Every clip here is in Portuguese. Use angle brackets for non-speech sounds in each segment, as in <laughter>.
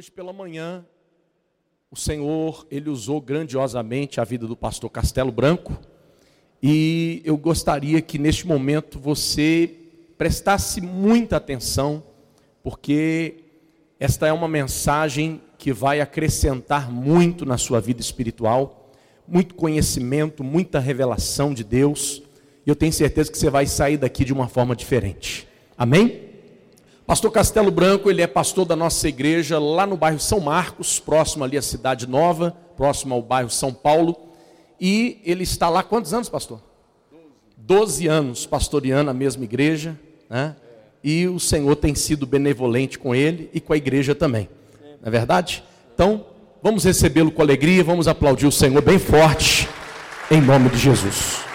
Hoje pela manhã, o Senhor, ele usou grandiosamente a vida do pastor Castelo Branco, e eu gostaria que neste momento você prestasse muita atenção, porque esta é uma mensagem que vai acrescentar muito na sua vida espiritual, muito conhecimento, muita revelação de Deus, e eu tenho certeza que você vai sair daqui de uma forma diferente. Amém? Pastor Castelo Branco, ele é pastor da nossa igreja lá no bairro São Marcos, próximo ali à Cidade Nova, próximo ao bairro São Paulo. E ele está lá quantos anos, pastor? Doze anos pastoreando a mesma igreja, né? E o Senhor tem sido benevolente com ele e com a igreja também. Não é verdade? Então, vamos recebê-lo com alegria, vamos aplaudir o Senhor bem forte, em nome de Jesus.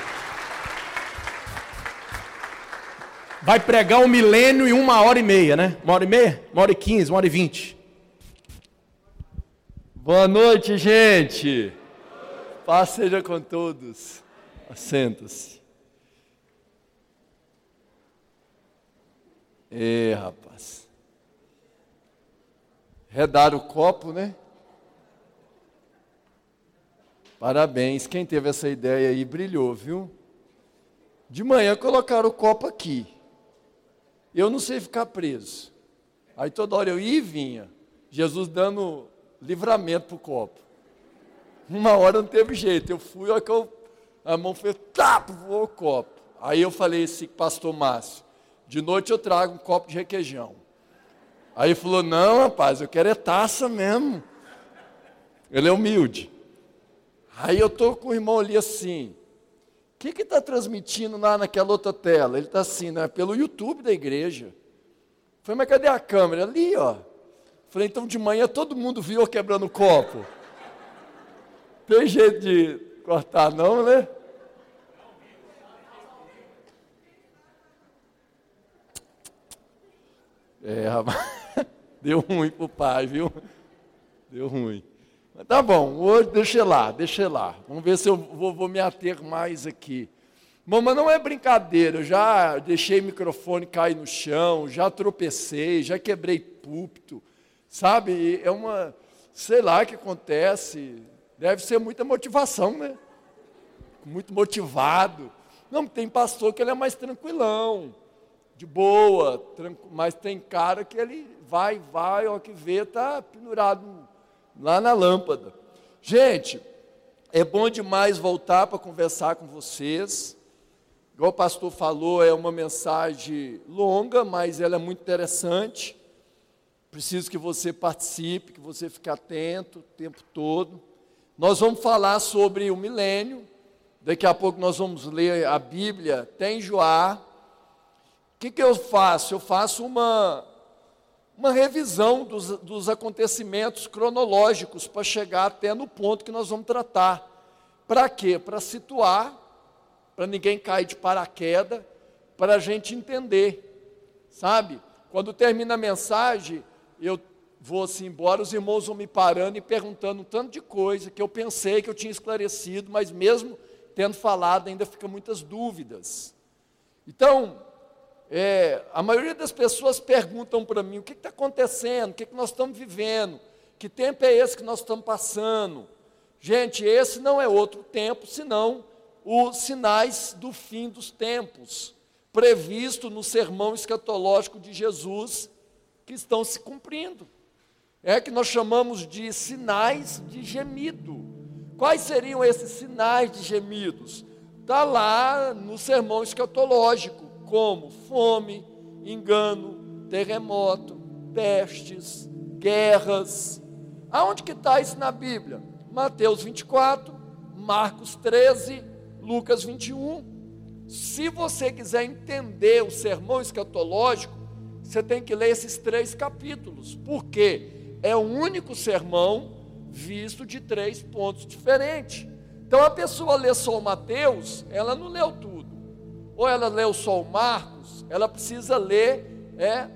Vai pregar um milênio em uma hora e meia, né? Uma hora e meia? Uma hora e quinze, uma hora e vinte. Boa noite, gente. Paz seja com todos. Assenta-se. É, rapaz. Redaram o copo, né? Parabéns. Quem teve essa ideia aí brilhou, viu? De manhã colocaram o copo aqui. Eu não sei ficar preso. Aí toda hora eu ia e vinha. Jesus dando livramento para o copo. Uma hora não teve jeito. Eu fui, olha que eu, a mão fez, tap, voou o copo. Aí eu falei assim, pastor Márcio, de noite eu trago um copo de requeijão. Aí ele falou, não, rapaz, eu quero é taça mesmo. Ele é humilde. Aí eu estou com o irmão ali assim, o que está transmitindo lá naquela outra tela? Ele está assim, né? Pelo YouTube da igreja. Falei, mas cadê a câmera? Ali, ó. Falei, então de manhã todo mundo viu eu quebrando o copo. <laughs> Tem jeito de cortar, não, né? É. <laughs> Deu ruim pro pai, viu? Deu ruim. Tá bom, hoje deixa lá, deixa lá. Vamos ver se eu vou, vou me ater mais aqui. Bom, mas não é brincadeira, eu já deixei o microfone cair no chão, já tropecei, já quebrei púlpito, sabe? É uma, sei lá o que acontece, deve ser muita motivação, né? Muito motivado. Não, tem pastor que ele é mais tranquilão, de boa, mas tem cara que ele vai, vai, ó que vê, está pendurado lá na lâmpada. Gente, é bom demais voltar para conversar com vocês. Igual o pastor falou, é uma mensagem longa, mas ela é muito interessante. Preciso que você participe, que você fique atento o tempo todo. Nós vamos falar sobre o milênio. Daqui a pouco nós vamos ler a Bíblia, tem Joá. O que, que eu faço? Eu faço uma, uma revisão dos, dos acontecimentos cronológicos para chegar até no ponto que nós vamos tratar. Para quê? Para situar, para ninguém cair de paraquedas, para a gente entender, sabe? Quando termina a mensagem, eu vou assim embora, os irmãos vão me parando e perguntando um tanto de coisa que eu pensei que eu tinha esclarecido, mas mesmo tendo falado, ainda fica muitas dúvidas. Então, é, a maioria das pessoas perguntam para mim o que está acontecendo, o que, que nós estamos vivendo, que tempo é esse que nós estamos passando. Gente, esse não é outro tempo, senão os sinais do fim dos tempos, previsto no sermão escatológico de Jesus, que estão se cumprindo. É que nós chamamos de sinais de gemido. Quais seriam esses sinais de gemidos? Está lá no sermão escatológico como fome, engano, terremoto, pestes, guerras. Aonde que está isso na Bíblia? Mateus 24, Marcos 13, Lucas 21. Se você quiser entender o sermão escatológico, você tem que ler esses três capítulos, porque é o único sermão visto de três pontos diferentes. Então a pessoa lê só Mateus, ela não leu tudo ou ela leu só o Marcos, ela precisa ler é,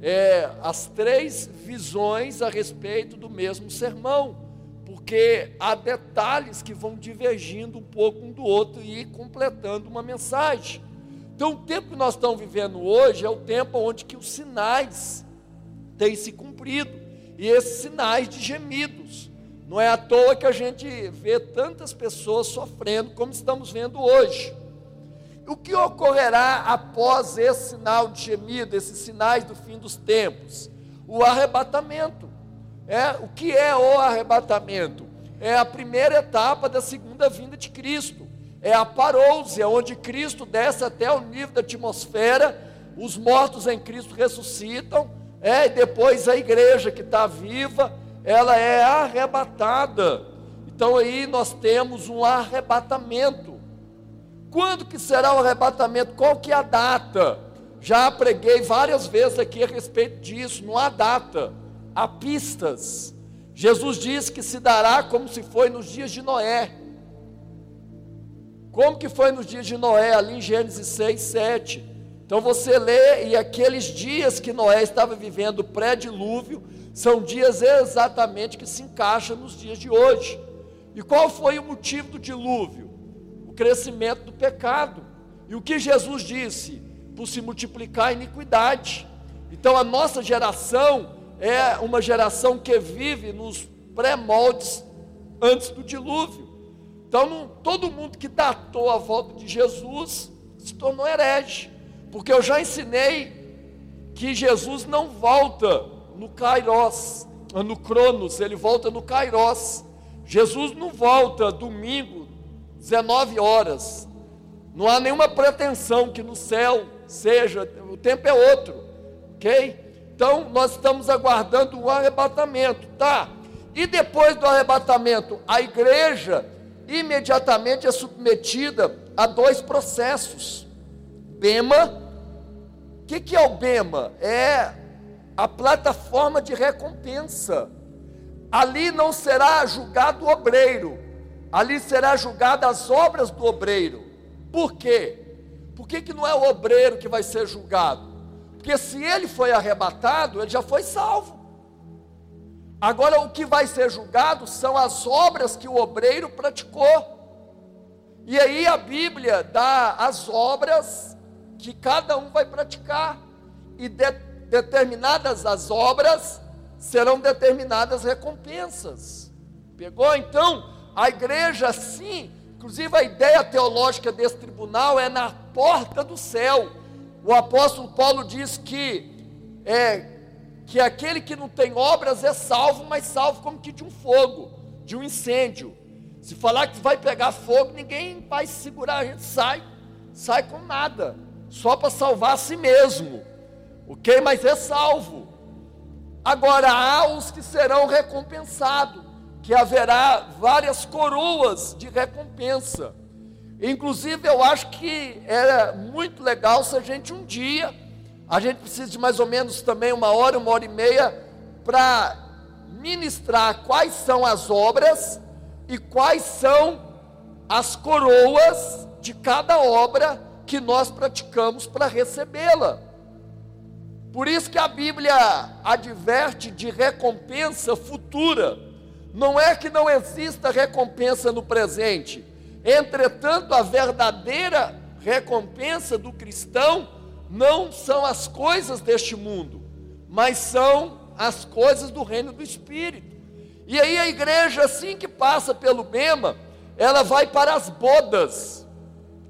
é, as três visões a respeito do mesmo sermão, porque há detalhes que vão divergindo um pouco um do outro e completando uma mensagem. Então, o tempo que nós estamos vivendo hoje é o tempo onde que os sinais têm se cumprido. e esses sinais de gemidos. Não é à toa que a gente vê tantas pessoas sofrendo como estamos vendo hoje. O que ocorrerá após esse sinal de gemido, esses sinais do fim dos tempos? O arrebatamento. É, o que é o arrebatamento? É a primeira etapa da segunda vinda de Cristo. É a parousia, onde Cristo desce até o nível da atmosfera, os mortos em Cristo ressuscitam, é, e depois a igreja que está viva, ela é arrebatada. Então aí nós temos um arrebatamento. Quando que será o arrebatamento? Qual que é a data? Já preguei várias vezes aqui a respeito disso, não há data, há pistas. Jesus diz que se dará como se foi nos dias de Noé. Como que foi nos dias de Noé, ali em Gênesis 6, 7. Então você lê, e aqueles dias que Noé estava vivendo pré-dilúvio, são dias exatamente que se encaixam nos dias de hoje. E qual foi o motivo do dilúvio? Crescimento do pecado. E o que Jesus disse? Por se multiplicar a iniquidade. Então a nossa geração é uma geração que vive nos pré-moldes antes do dilúvio. Então não, todo mundo que datou a volta de Jesus se tornou herege. Porque eu já ensinei que Jesus não volta no Kairos, no Cronos, ele volta no Kairos. Jesus não volta domingo, 19 horas. Não há nenhuma pretensão que no céu seja, o tempo é outro, ok? Então nós estamos aguardando o arrebatamento, tá? E depois do arrebatamento, a igreja imediatamente é submetida a dois processos: Bema. O que, que é o Bema? É a plataforma de recompensa. Ali não será julgado o obreiro, ali será julgado as obras do obreiro. Por quê? Por que, que não é o obreiro que vai ser julgado? Porque se ele foi arrebatado, ele já foi salvo. Agora o que vai ser julgado são as obras que o obreiro praticou. E aí a Bíblia dá as obras que cada um vai praticar. E de, determinadas as obras, serão determinadas recompensas. Pegou? Então, a igreja, sim, inclusive a ideia teológica desse tribunal é na porta do céu. O apóstolo Paulo diz que é que aquele que não tem obras é salvo, mas salvo como que de um fogo, de um incêndio. Se falar que vai pegar fogo, ninguém vai segurar, a gente sai, sai com nada, só para salvar a si mesmo ok? Mas é salvo. Agora há os que serão recompensados, que haverá várias coroas de recompensa. Inclusive, eu acho que era muito legal se a gente um dia, a gente precisa de mais ou menos também uma hora, uma hora e meia, para ministrar quais são as obras e quais são as coroas de cada obra que nós praticamos para recebê-la. Por isso que a Bíblia adverte de recompensa futura. Não é que não exista recompensa no presente. Entretanto, a verdadeira recompensa do cristão não são as coisas deste mundo, mas são as coisas do reino do Espírito. E aí a igreja, assim que passa pelo Bema, ela vai para as bodas,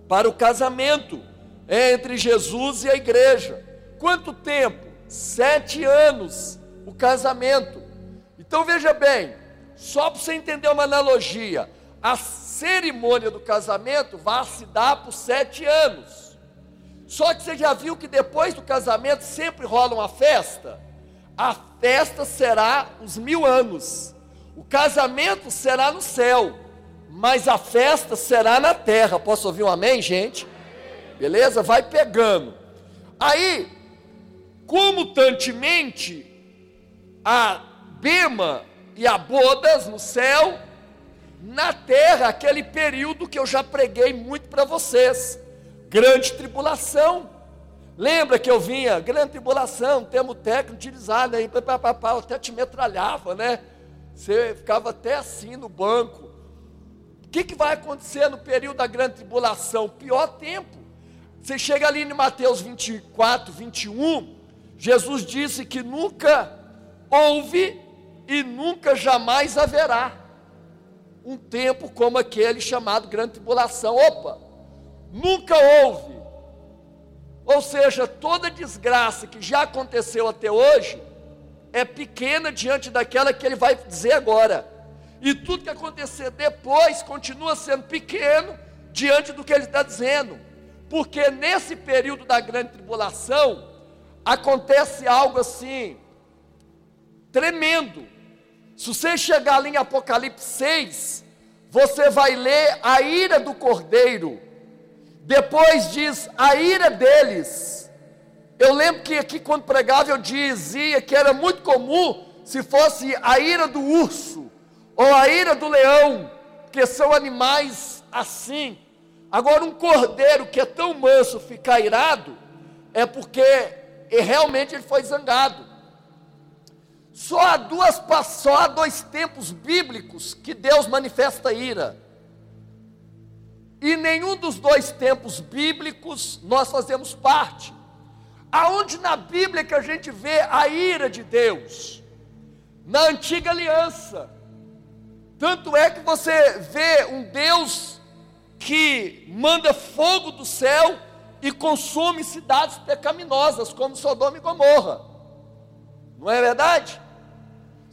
para o casamento entre Jesus e a igreja. Quanto tempo? Sete anos o casamento. Então veja bem, só para você entender uma analogia, a cerimônia do casamento vai se dar por sete anos. Só que você já viu que depois do casamento sempre rola uma festa? A festa será os mil anos. O casamento será no céu, mas a festa será na terra. Posso ouvir um amém, gente? Beleza? Vai pegando. Aí, Comutantemente, a Bema e a Bodas no céu, na terra, aquele período que eu já preguei muito para vocês, grande tribulação. Lembra que eu vinha, grande tribulação, termo técnico utilizado aí, papapá, até te metralhava, né? Você ficava até assim no banco. O que, que vai acontecer no período da grande tribulação? Pior tempo. Você chega ali em Mateus 24, 21, Jesus disse que nunca houve e nunca jamais haverá um tempo como aquele chamado grande tribulação. Opa! Nunca houve. Ou seja, toda desgraça que já aconteceu até hoje é pequena diante daquela que ele vai dizer agora. E tudo que acontecer depois continua sendo pequeno diante do que ele está dizendo. Porque nesse período da grande tribulação, acontece algo assim, tremendo. Se você chegar ali em Apocalipse 6, você vai ler a ira do cordeiro. Depois diz a ira deles. Eu lembro que aqui quando pregava eu dizia que era muito comum se fosse a ira do urso ou a ira do leão, que são animais assim. Agora um cordeiro que é tão manso ficar irado é porque realmente ele foi zangado. Só há, duas, só há dois tempos bíblicos que Deus manifesta ira. E nenhum dos dois tempos bíblicos nós fazemos parte. Aonde na Bíblia que a gente vê a ira de Deus? Na antiga aliança. Tanto é que você vê um Deus que manda fogo do céu e consome cidades pecaminosas, como Sodoma e Gomorra. Não é verdade?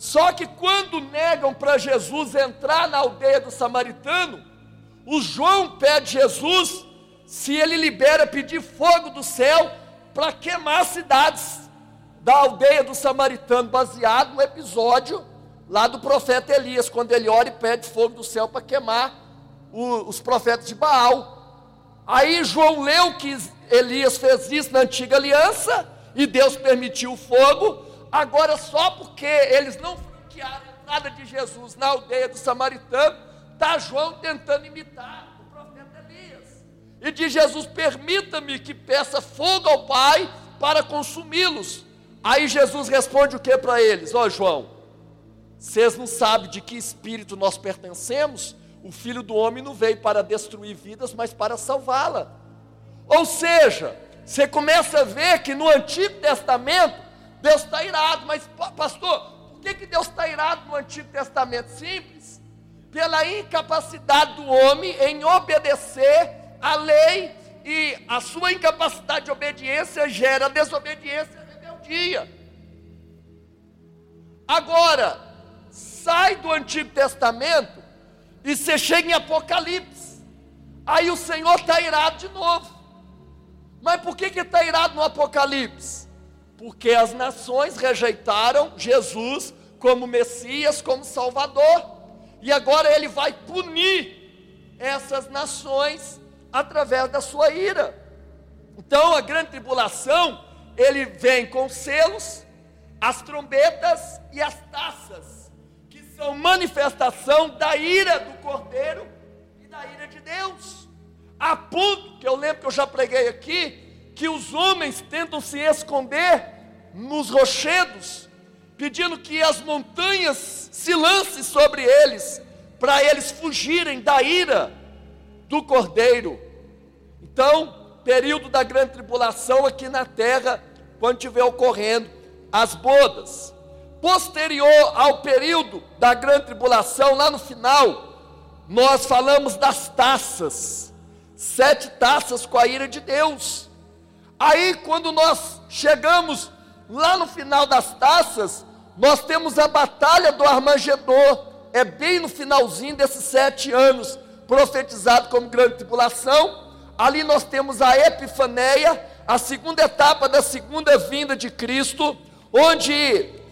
Só que quando negam para Jesus entrar na aldeia do samaritano, o João pede Jesus se ele libera pedir fogo do céu para queimar cidades da aldeia do samaritano, baseado no episódio lá do profeta Elias, quando ele ora e pede fogo do céu para queimar o, os profetas de Baal. Aí João leu que Elias fez isso na antiga aliança e Deus permitiu o fogo, Agora, só porque eles não franquearam a entrada de Jesus na aldeia do samaritano, está João tentando imitar o profeta Elias. E diz Jesus: permita-me que peça fogo ao Pai para consumi-los. Aí Jesus responde o que para eles? Ó João, vocês não sabem de que espírito nós pertencemos? O filho do homem não veio para destruir vidas, mas para salvá-la. Ou seja, você começa a ver que no Antigo Testamento Deus está irado, mas pastor, por que, que Deus está irado no Antigo Testamento? Simples, pela incapacidade do homem em obedecer a lei e a sua incapacidade de obediência gera desobediência e rebeldia. Agora, sai do Antigo Testamento e você chega em Apocalipse. Aí o Senhor está irado de novo. Mas por que está irado no Apocalipse? Porque as nações rejeitaram Jesus como Messias, como Salvador, e agora ele vai punir essas nações através da sua ira. Então a grande tribulação, ele vem com selos, as trombetas e as taças, que são manifestação da ira do Cordeiro e da ira de Deus. A ponto que eu lembro que eu já preguei aqui, que os homens tentam se esconder nos rochedos, pedindo que as montanhas se lancem sobre eles, para eles fugirem da ira do cordeiro. Então, período da grande tribulação aqui na terra, quando estiver ocorrendo as bodas. Posterior ao período da grande tribulação, lá no final, nós falamos das taças, sete taças com a ira de Deus. Aí, quando nós chegamos lá no final das taças, nós temos a batalha do Armagedon, é bem no finalzinho desses sete anos, profetizado como grande tribulação. Ali nós temos a Epifaneia, a segunda etapa da segunda vinda de Cristo, onde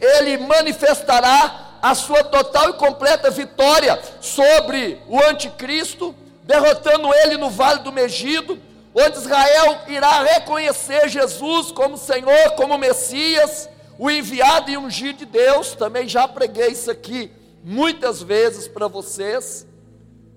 ele manifestará a sua total e completa vitória sobre o anticristo, derrotando ele no vale do Megido onde Israel irá reconhecer Jesus como Senhor, como Messias, o enviado e ungido de Deus. Também já preguei isso aqui muitas vezes para vocês.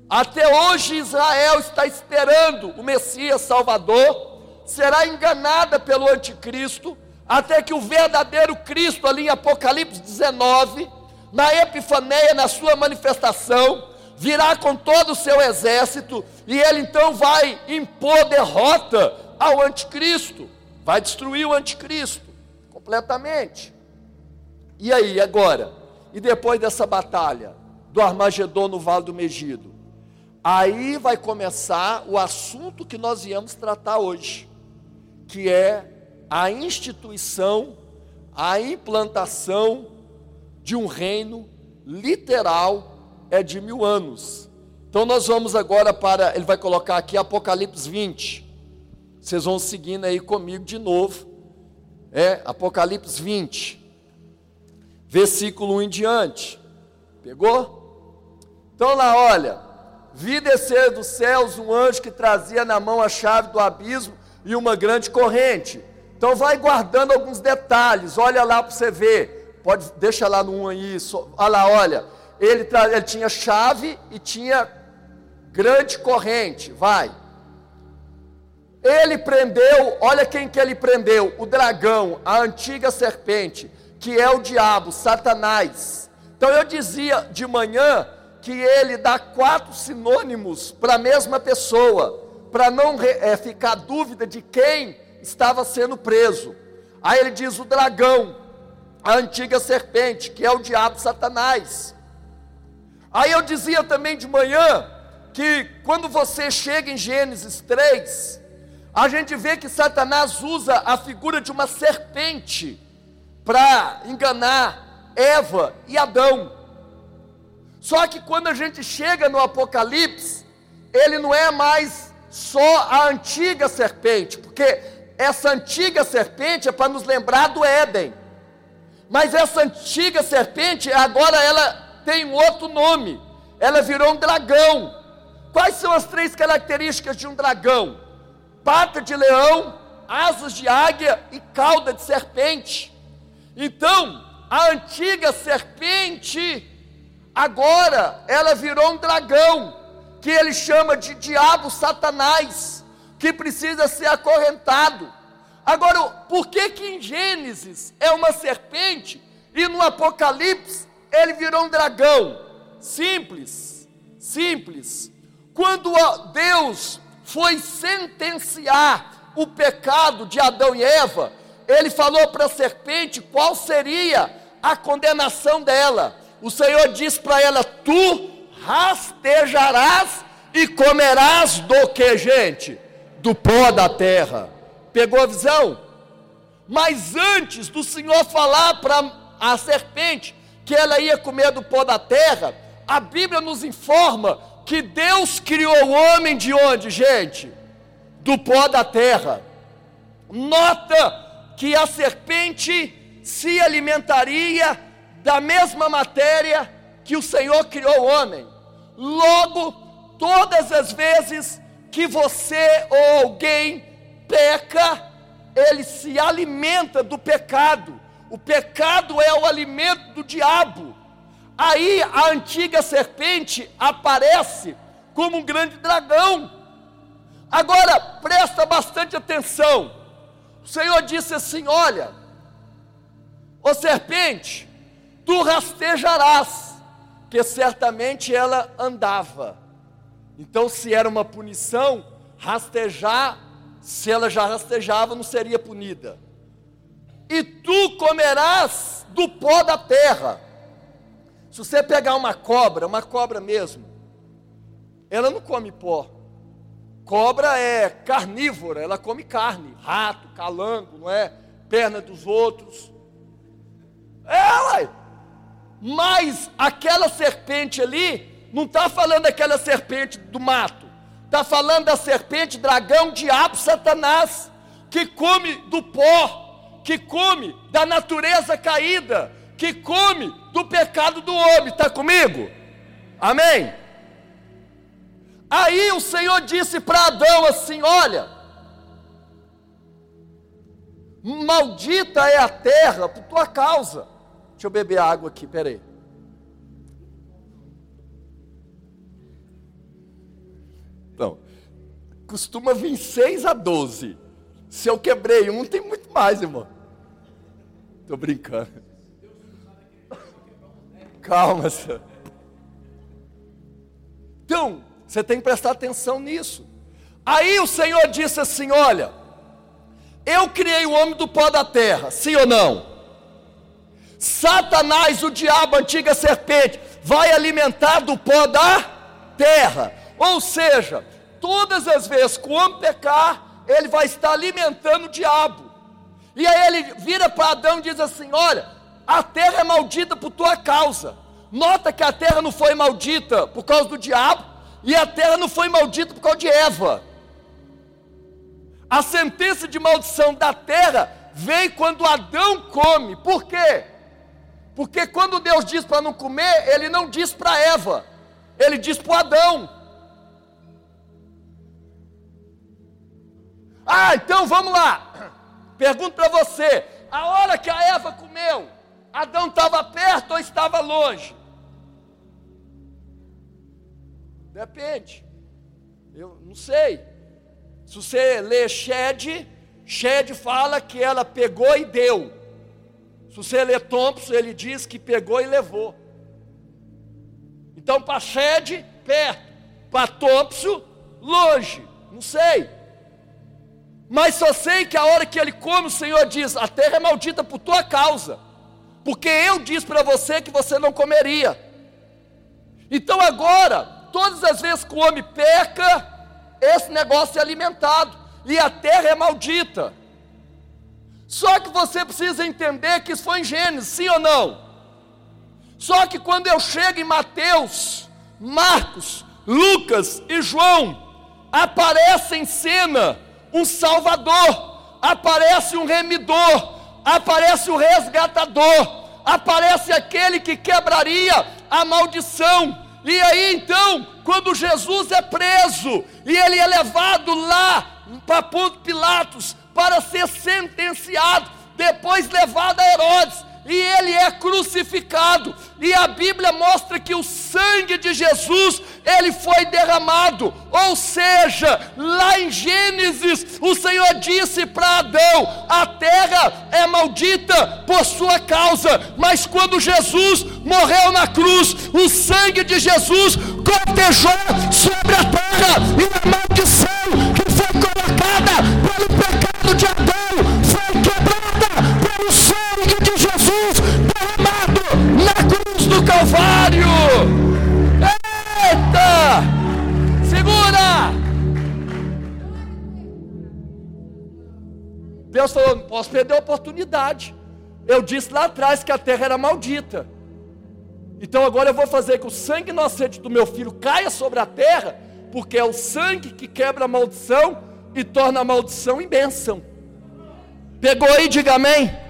Até hoje Israel está esperando o Messias Salvador, será enganada pelo anticristo, até que o verdadeiro Cristo, ali em Apocalipse 19, na Epifaneia, na sua manifestação, virá com todo o seu exército, e ele então vai impor derrota ao anticristo, vai destruir o anticristo completamente. E aí, agora, e depois dessa batalha do Armagedon no Vale do Megido? Aí vai começar o assunto que nós viemos tratar hoje, que é a instituição, a implantação de um reino literal é de mil anos. Então nós vamos agora para, ele vai colocar aqui Apocalipse 20. Vocês vão seguindo aí comigo de novo. É Apocalipse 20, versículo 1 em diante. Pegou? Então lá, olha, vi descer dos céus um anjo que trazia na mão a chave do abismo e uma grande corrente. Então vai guardando alguns detalhes, olha lá para você ver. Pode, deixa lá no 1 aí, olha lá, olha. Ele, ele tinha chave e tinha grande corrente, vai. Ele prendeu, olha quem que ele prendeu: o dragão, a antiga serpente, que é o diabo, Satanás. Então eu dizia de manhã que ele dá quatro sinônimos para a mesma pessoa, para não é, ficar dúvida de quem estava sendo preso. Aí ele diz o dragão, a antiga serpente, que é o diabo Satanás. Aí eu dizia também de manhã que quando você chega em Gênesis 3, a gente vê que Satanás usa a figura de uma serpente para enganar Eva e Adão. Só que quando a gente chega no Apocalipse, ele não é mais só a antiga serpente, porque essa antiga serpente é para nos lembrar do Éden. Mas essa antiga serpente, agora ela tem um outro nome. Ela virou um dragão. Quais são as três características de um dragão? Pata de leão, asas de águia e cauda de serpente. Então, a antiga serpente, agora ela virou um dragão, que ele chama de diabo Satanás, que precisa ser acorrentado. Agora, por que que em Gênesis é uma serpente e no Apocalipse ele virou um dragão? Simples, simples. Quando Deus foi sentenciar o pecado de Adão e Eva, ele falou para a serpente qual seria a condenação dela. O Senhor disse para ela: Tu rastejarás e comerás do que, gente? Do pó da terra. Pegou a visão? Mas antes do Senhor falar para a serpente que ela ia comer do pó da terra, a Bíblia nos informa que Deus criou o homem de onde, gente? Do pó da terra. Nota que a serpente se alimentaria da mesma matéria que o Senhor criou o homem. Logo, todas as vezes que você ou alguém peca, ele se alimenta do pecado. O pecado é o alimento do diabo. Aí a antiga serpente aparece como um grande dragão. Agora presta bastante atenção. O Senhor disse assim: Olha, ô serpente, tu rastejarás, que certamente ela andava. Então, se era uma punição, rastejar, se ela já rastejava, não seria punida. E tu comerás do pó da terra se você pegar uma cobra, uma cobra mesmo, ela não come pó. Cobra é carnívora, ela come carne, rato, calango, não é? Perna dos outros. É, ué. Mas aquela serpente ali, não está falando daquela serpente do mato, está falando da serpente, dragão, diabo, satanás, que come do pó, que come da natureza caída, que come do pecado do homem. Está comigo? Amém? Aí o Senhor disse para Adão assim: Olha, maldita é a terra por tua causa. Deixa eu beber água aqui, peraí. Então, costuma vir 6 a 12. Se eu quebrei um, tem muito mais, irmão. Estou brincando. Calma, senhor. Então, você tem que prestar atenção nisso. Aí o Senhor disse assim: Olha, eu criei o homem do pó da terra, sim ou não? Satanás, o diabo, a antiga serpente, vai alimentar do pó da terra. Ou seja, todas as vezes que o homem pecar, ele vai estar alimentando o diabo. E aí ele vira para Adão e diz assim: Olha, a terra é maldita por tua causa. Nota que a terra não foi maldita por causa do diabo, e a terra não foi maldita por causa de Eva. A sentença de maldição da terra vem quando Adão come. Por quê? Porque quando Deus diz para não comer, ele não diz para Eva, ele diz para Adão. Ah, então vamos lá. Pergunto para você: a hora que a Eva comeu, Adão estava perto ou estava longe? Depende. Eu não sei. Se você lê Shed, Shed fala que ela pegou e deu. Se você lê Thompson, ele diz que pegou e levou. Então, para Shed, perto. Para Thompson, longe. Não sei. Mas só sei que a hora que ele come, o Senhor diz: A terra é maldita por tua causa. Porque eu disse para você que você não comeria. Então agora, todas as vezes que o homem peca, esse negócio é alimentado. E a terra é maldita. Só que você precisa entender que isso foi em Gênesis, sim ou não? Só que quando eu chego em Mateus, Marcos, Lucas e João, aparece em cena um Salvador, aparece um remidor, aparece o resgatador, aparece aquele que quebraria a maldição. E aí então, quando Jesus é preso e ele é levado lá para Ponto Pilatos, para ser sentenciado, depois levado a Herodes, e ele é crucificado, e a Bíblia mostra que o sangue de Jesus, ele foi derramado, ou seja, lá em Gênesis, o Senhor disse para Adão: a terra é maldita por sua causa, mas quando Jesus morreu na cruz, o sangue de Jesus cortejou sobre a terra, e a maldição que foi colocada pelo pecado de Adão na cruz do Calvário. Eita! Segura! Deus falou: não posso perder a oportunidade. Eu disse lá atrás que a terra era maldita. Então agora eu vou fazer que o sangue inocente do meu filho caia sobre a terra, porque é o sangue que quebra a maldição e torna a maldição em bênção. Pegou aí, diga amém.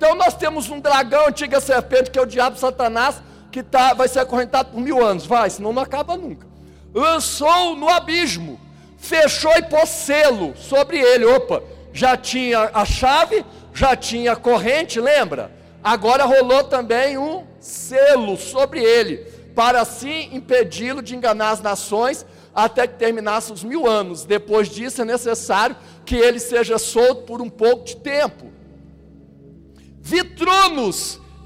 Então nós temos um dragão, antiga serpente, que é o diabo Satanás, que tá, vai ser acorrentado por mil anos. Vai, senão não acaba nunca. Lançou no abismo, fechou e pôs selo sobre ele. Opa, já tinha a chave, já tinha a corrente, lembra? Agora rolou também um selo sobre ele, para assim impedi-lo de enganar as nações até que terminasse os mil anos. Depois disso é necessário que ele seja solto por um pouco de tempo. Vi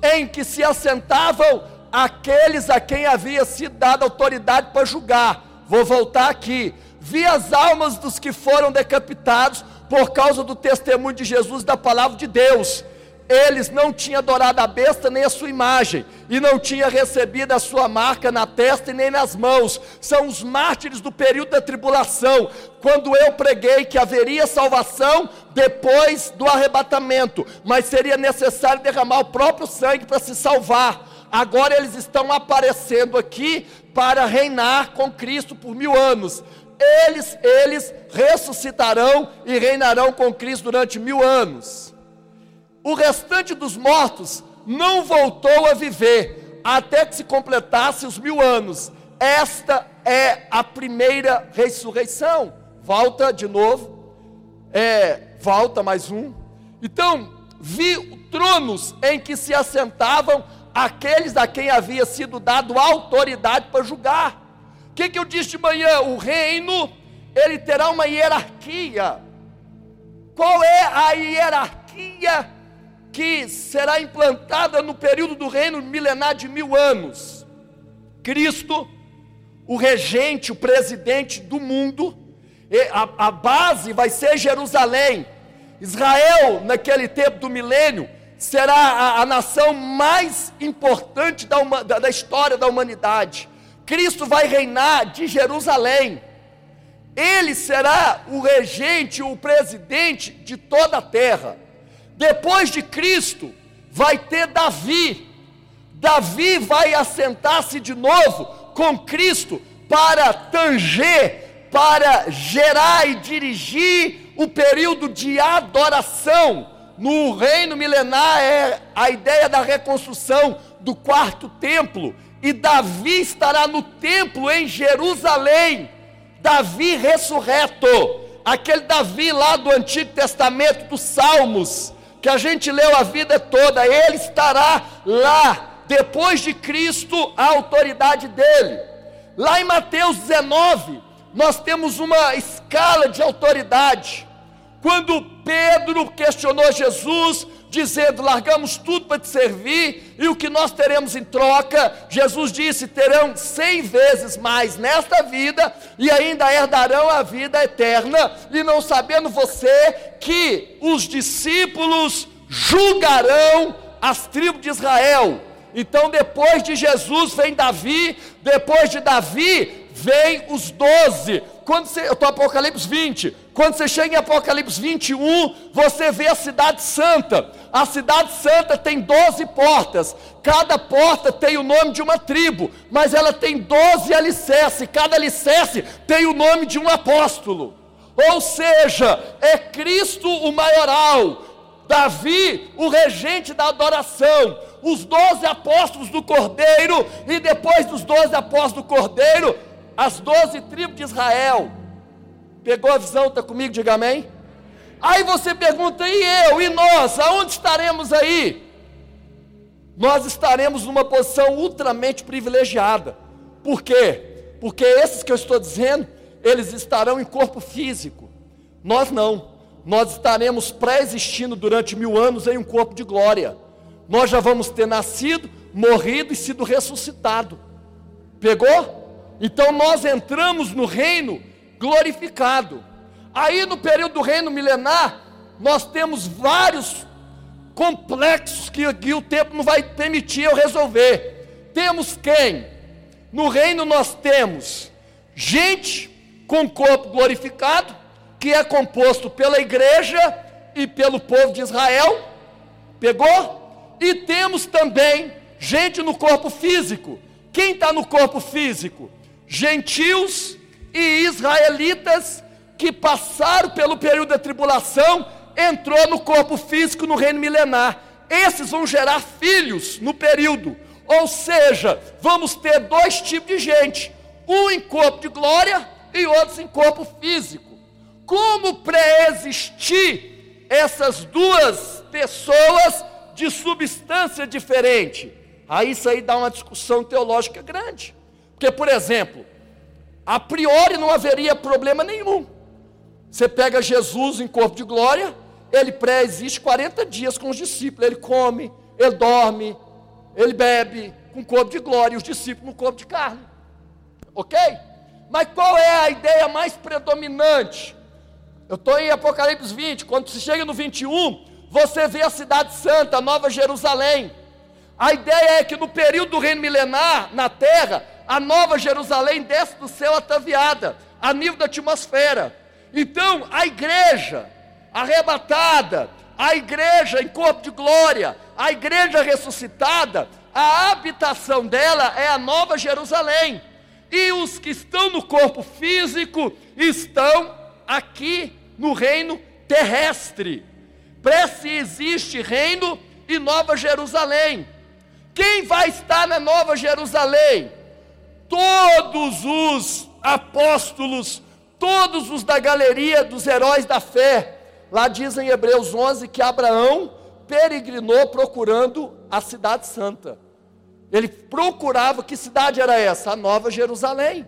em que se assentavam aqueles a quem havia sido dada autoridade para julgar. Vou voltar aqui. Vi as almas dos que foram decapitados por causa do testemunho de Jesus da palavra de Deus eles não tinham adorado a besta nem a sua imagem, e não tinham recebido a sua marca na testa e nem nas mãos. São os mártires do período da tribulação, quando eu preguei que haveria salvação depois do arrebatamento, mas seria necessário derramar o próprio sangue para se salvar. Agora eles estão aparecendo aqui para reinar com Cristo por mil anos. Eles, eles ressuscitarão e reinarão com Cristo durante mil anos o restante dos mortos não voltou a viver, até que se completasse os mil anos. Esta é a primeira ressurreição. Volta de novo, é, volta mais um. Então, vi tronos em que se assentavam aqueles a quem havia sido dado autoridade para julgar. O que, que eu disse de manhã? O reino, ele terá uma hierarquia. Qual é a hierarquia que será implantada no período do reino milenar de mil anos. Cristo, o regente, o presidente do mundo, a, a base vai ser Jerusalém. Israel, naquele tempo do milênio, será a, a nação mais importante da, da, da história da humanidade. Cristo vai reinar de Jerusalém. Ele será o regente, o presidente de toda a terra. Depois de Cristo, vai ter Davi. Davi vai assentar-se de novo com Cristo para tanger, para gerar e dirigir o período de adoração. No reino milenar é a ideia da reconstrução do quarto templo, e Davi estará no templo em Jerusalém. Davi ressurreto, aquele Davi lá do Antigo Testamento, dos Salmos, que a gente leu a vida toda, ele estará lá, depois de Cristo, a autoridade dele. Lá em Mateus 19, nós temos uma escala de autoridade. Quando Pedro questionou Jesus, dizendo: largamos tudo para te servir, e o que nós teremos em troca? Jesus disse: terão cem vezes mais nesta vida, e ainda herdarão a vida eterna, e não sabendo você que os discípulos julgarão as tribos de Israel. Então, depois de Jesus vem Davi, depois de Davi vem os doze. Quando você, eu estou Apocalipse 20, quando você chega em Apocalipse 21, você vê a cidade santa. A cidade santa tem 12 portas, cada porta tem o nome de uma tribo, mas ela tem 12 alicerces, cada alicerce tem o nome de um apóstolo. Ou seja, é Cristo o maioral, Davi, o regente da adoração, os doze apóstolos do Cordeiro, e depois dos doze apóstolos do Cordeiro, as doze tribos de Israel. Pegou a visão? Está comigo? Diga amém. Aí você pergunta, e eu, e nós, aonde estaremos aí? Nós estaremos numa posição ultramente privilegiada. Por quê? Porque esses que eu estou dizendo, eles estarão em corpo físico. Nós não. Nós estaremos pré-existindo durante mil anos em um corpo de glória. Nós já vamos ter nascido, morrido e sido ressuscitado. Pegou? Então nós entramos no reino glorificado. Aí no período do reino milenar, nós temos vários complexos que, que o tempo não vai permitir eu resolver. Temos quem? No reino nós temos gente com corpo glorificado, que é composto pela igreja e pelo povo de Israel. Pegou? E temos também gente no corpo físico. Quem está no corpo físico? Gentios e israelitas que passaram pelo período da tribulação, entrou no corpo físico no reino milenar. Esses vão gerar filhos no período. Ou seja, vamos ter dois tipos de gente: um em corpo de glória e outros em corpo físico. Como pré-existir essas duas pessoas de substância diferente? Aí isso aí dá uma discussão teológica grande. Porque, por exemplo, a priori não haveria problema nenhum. Você pega Jesus em corpo de glória, ele pré-existe 40 dias com os discípulos, ele come, ele dorme, ele bebe com corpo de glória, e os discípulos no corpo de carne. Ok? Mas qual é a ideia mais predominante? Eu estou em Apocalipse 20, quando você chega no 21, você vê a cidade santa, Nova Jerusalém. A ideia é que no período do reino milenar, na terra, a nova Jerusalém desce do céu ataviada, a nível da atmosfera. Então, a igreja arrebatada, a igreja em corpo de glória, a igreja ressuscitada, a habitação dela é a nova Jerusalém. E os que estão no corpo físico estão aqui no reino terrestre. Prece existe reino e nova Jerusalém. Quem vai estar na nova Jerusalém? Todos os apóstolos, todos os da galeria dos heróis da fé. Lá diz em Hebreus 11 que Abraão peregrinou procurando a cidade santa. Ele procurava que cidade era essa? A Nova Jerusalém.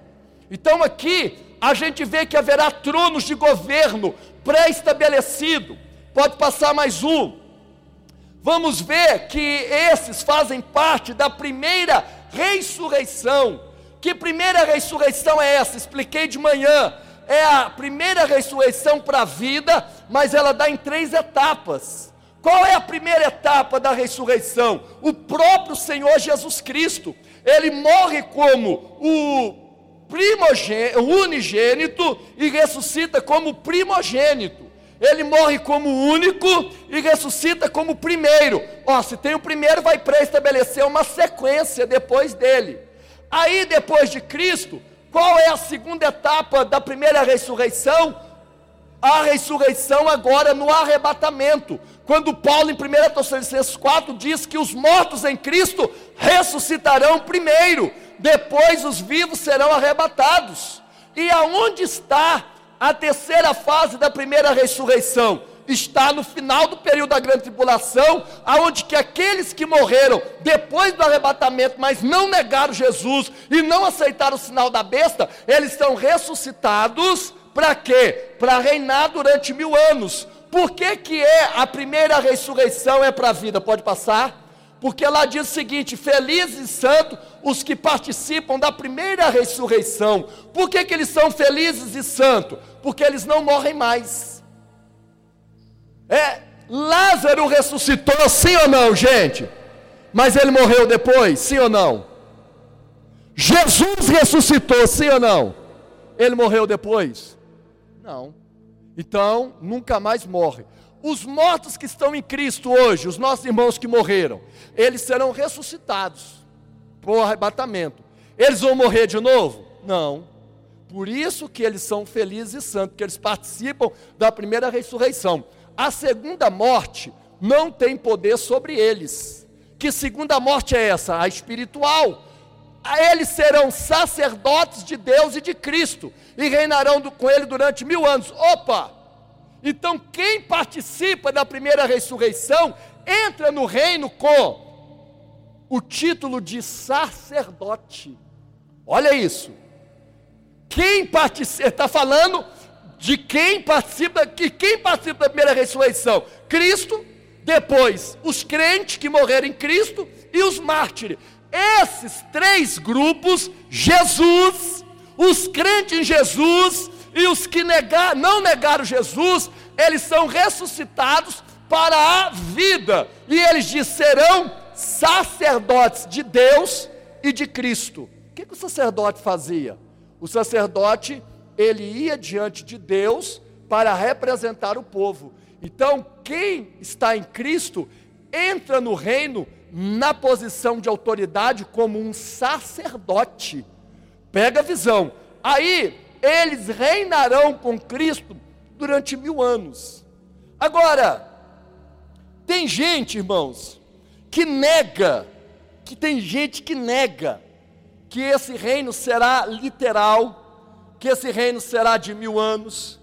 Então aqui a gente vê que haverá tronos de governo pré-estabelecido. Pode passar mais um. Vamos ver que esses fazem parte da primeira ressurreição que primeira ressurreição é essa? Expliquei de manhã. É a primeira ressurreição para a vida, mas ela dá em três etapas. Qual é a primeira etapa da ressurreição? O próprio Senhor Jesus Cristo. Ele morre como o primogênito, unigênito e ressuscita como primogênito. Ele morre como único e ressuscita como primeiro. Ó, se tem o primeiro, vai pré-estabelecer uma sequência depois dele. Aí, depois de Cristo, qual é a segunda etapa da primeira ressurreição? A ressurreição agora no arrebatamento. Quando Paulo, em 1 Tessalonicenses 4, diz que os mortos em Cristo ressuscitarão primeiro, depois os vivos serão arrebatados. E aonde está a terceira fase da primeira ressurreição? Está no final do período da grande tribulação, aonde que aqueles que morreram depois do arrebatamento, mas não negaram Jesus e não aceitaram o sinal da besta, eles são ressuscitados para quê? Para reinar durante mil anos. Por que, que é a primeira ressurreição é para a vida? Pode passar? Porque lá diz o seguinte: felizes e santos os que participam da primeira ressurreição. Por que, que eles são felizes e santos? Porque eles não morrem mais. É, Lázaro ressuscitou, sim ou não, gente? Mas ele morreu depois, sim ou não? Jesus ressuscitou, sim ou não? Ele morreu depois? Não. Então, nunca mais morre. Os mortos que estão em Cristo hoje, os nossos irmãos que morreram, eles serão ressuscitados por arrebatamento. Eles vão morrer de novo? Não. Por isso que eles são felizes e santos, que eles participam da primeira ressurreição. A segunda morte não tem poder sobre eles. Que segunda morte é essa? A espiritual. Eles serão sacerdotes de Deus e de Cristo e reinarão com ele durante mil anos. Opa! Então, quem participa da primeira ressurreição entra no reino com o título de sacerdote. Olha isso. Quem participa, está falando de quem participa, que quem participa da primeira ressurreição? Cristo, depois os crentes que morreram em Cristo e os mártires. Esses três grupos, Jesus, os crentes em Jesus e os que negar, não negaram Jesus, eles são ressuscitados para a vida. E eles disserão sacerdotes de Deus e de Cristo. O que, que o sacerdote fazia? O sacerdote ele ia diante de Deus para representar o povo. Então, quem está em Cristo entra no reino na posição de autoridade como um sacerdote. Pega a visão. Aí, eles reinarão com Cristo durante mil anos. Agora, tem gente, irmãos, que nega, que tem gente que nega que esse reino será literal, que esse reino será de mil anos.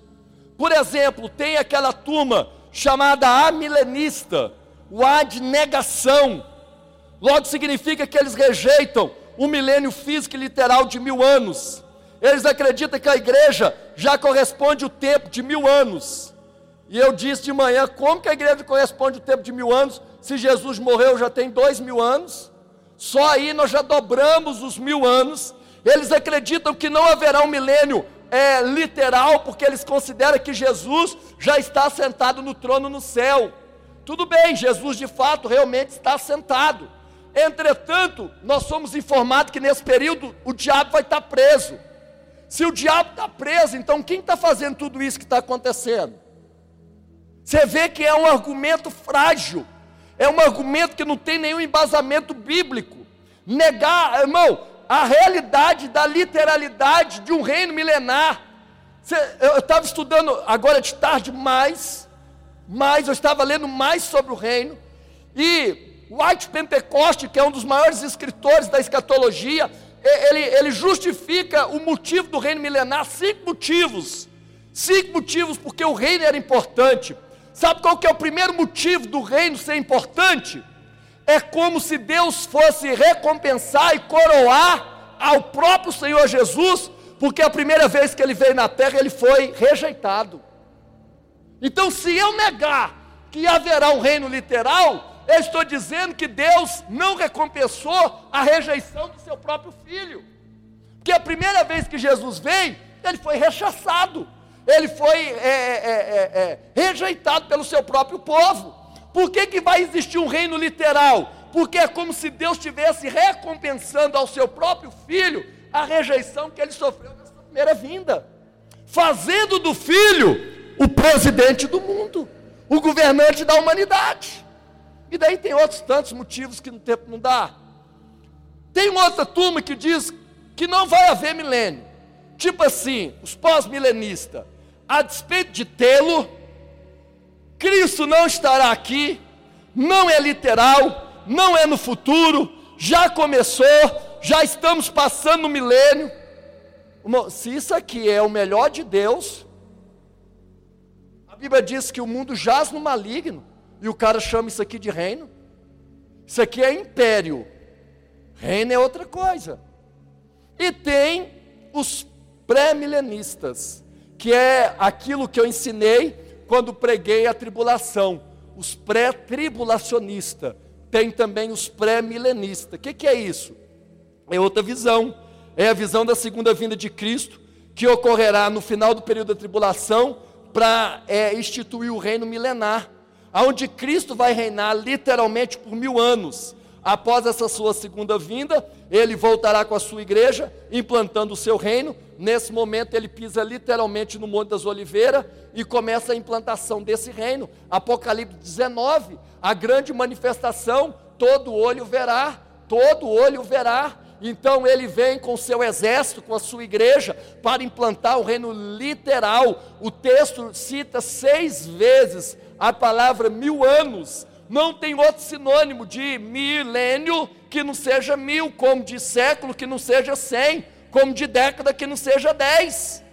Por exemplo, tem aquela turma chamada amilenista, o A de negação. Logo significa que eles rejeitam o milênio físico e literal de mil anos. Eles acreditam que a igreja já corresponde o tempo de mil anos. E eu disse de manhã, como que a igreja corresponde o tempo de mil anos, se Jesus morreu já tem dois mil anos? Só aí nós já dobramos os mil anos eles acreditam que não haverá um milênio é, literal, porque eles consideram que Jesus já está sentado no trono no céu. Tudo bem, Jesus de fato realmente está sentado. Entretanto, nós somos informados que nesse período o diabo vai estar preso. Se o diabo está preso, então quem está fazendo tudo isso que está acontecendo? Você vê que é um argumento frágil, é um argumento que não tem nenhum embasamento bíblico. Negar, irmão, a realidade da literalidade de um reino milenar. Eu estava estudando agora de tarde mais, mais, eu estava lendo mais sobre o reino, e White Pentecoste, que é um dos maiores escritores da escatologia, ele, ele justifica o motivo do reino milenar, cinco motivos. Cinco motivos porque o reino era importante. Sabe qual que é o primeiro motivo do reino ser importante? É como se Deus fosse recompensar e coroar ao próprio Senhor Jesus, porque a primeira vez que ele veio na terra ele foi rejeitado. Então, se eu negar que haverá um reino literal, eu estou dizendo que Deus não recompensou a rejeição do seu próprio filho. Porque a primeira vez que Jesus veio, ele foi rechaçado, ele foi é, é, é, é rejeitado pelo seu próprio povo. Por que, que vai existir um reino literal? Porque é como se Deus estivesse recompensando ao seu próprio filho a rejeição que ele sofreu nessa primeira vinda, fazendo do filho o presidente do mundo, o governante da humanidade. E daí tem outros tantos motivos que no tempo não dá. Tem outra turma que diz que não vai haver milênio. Tipo assim, os pós-milenistas, a despeito de tê-lo, Cristo não estará aqui, não é literal, não é no futuro, já começou, já estamos passando no milênio. Se isso aqui é o melhor de Deus, a Bíblia diz que o mundo jaz no maligno, e o cara chama isso aqui de reino. Isso aqui é império, reino é outra coisa. E tem os pré-milenistas, que é aquilo que eu ensinei quando preguei a tribulação, os pré-tribulacionistas. Tem também os pré-milenistas. O que, que é isso? É outra visão. É a visão da segunda vinda de Cristo, que ocorrerá no final do período da tribulação, para é, instituir o reino milenar, onde Cristo vai reinar literalmente por mil anos. Após essa sua segunda vinda, ele voltará com a sua igreja, implantando o seu reino. Nesse momento, ele pisa literalmente no Monte das Oliveiras e começa a implantação desse reino. Apocalipse 19, a grande manifestação, todo olho verá, todo olho verá. Então ele vem com seu exército, com a sua igreja, para implantar o reino literal. O texto cita seis vezes a palavra mil anos não tem outro sinônimo de milênio que não seja mil, como de século que não seja cem, como de década que não seja dez.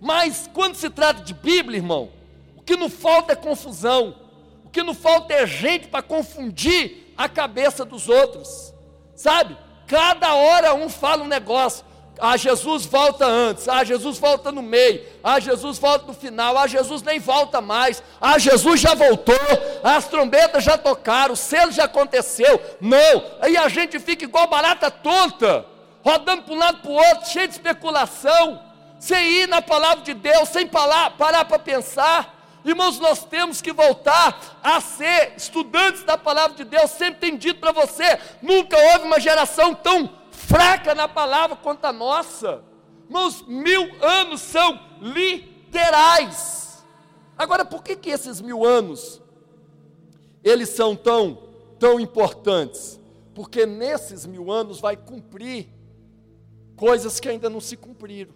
Mas quando se trata de Bíblia, irmão, o que não falta é confusão, o que não falta é gente para confundir a cabeça dos outros, sabe? Cada hora um fala um negócio. Ah, Jesus volta antes, ah, Jesus volta no meio, ah, Jesus volta no final, ah, Jesus nem volta mais, ah, Jesus já voltou, as trombetas já tocaram, o selo já aconteceu. Não, aí a gente fica igual barata tonta, rodando para um lado para o outro, cheio de especulação, sem ir na palavra de Deus, sem parar para pensar. Irmãos, nós temos que voltar a ser estudantes da palavra de Deus. Sempre tem dito para você: nunca houve uma geração tão fraca na palavra quanto a nossa. Irmãos, mil anos são literais. Agora, por que, que esses mil anos eles são tão, tão importantes? Porque nesses mil anos vai cumprir coisas que ainda não se cumpriram.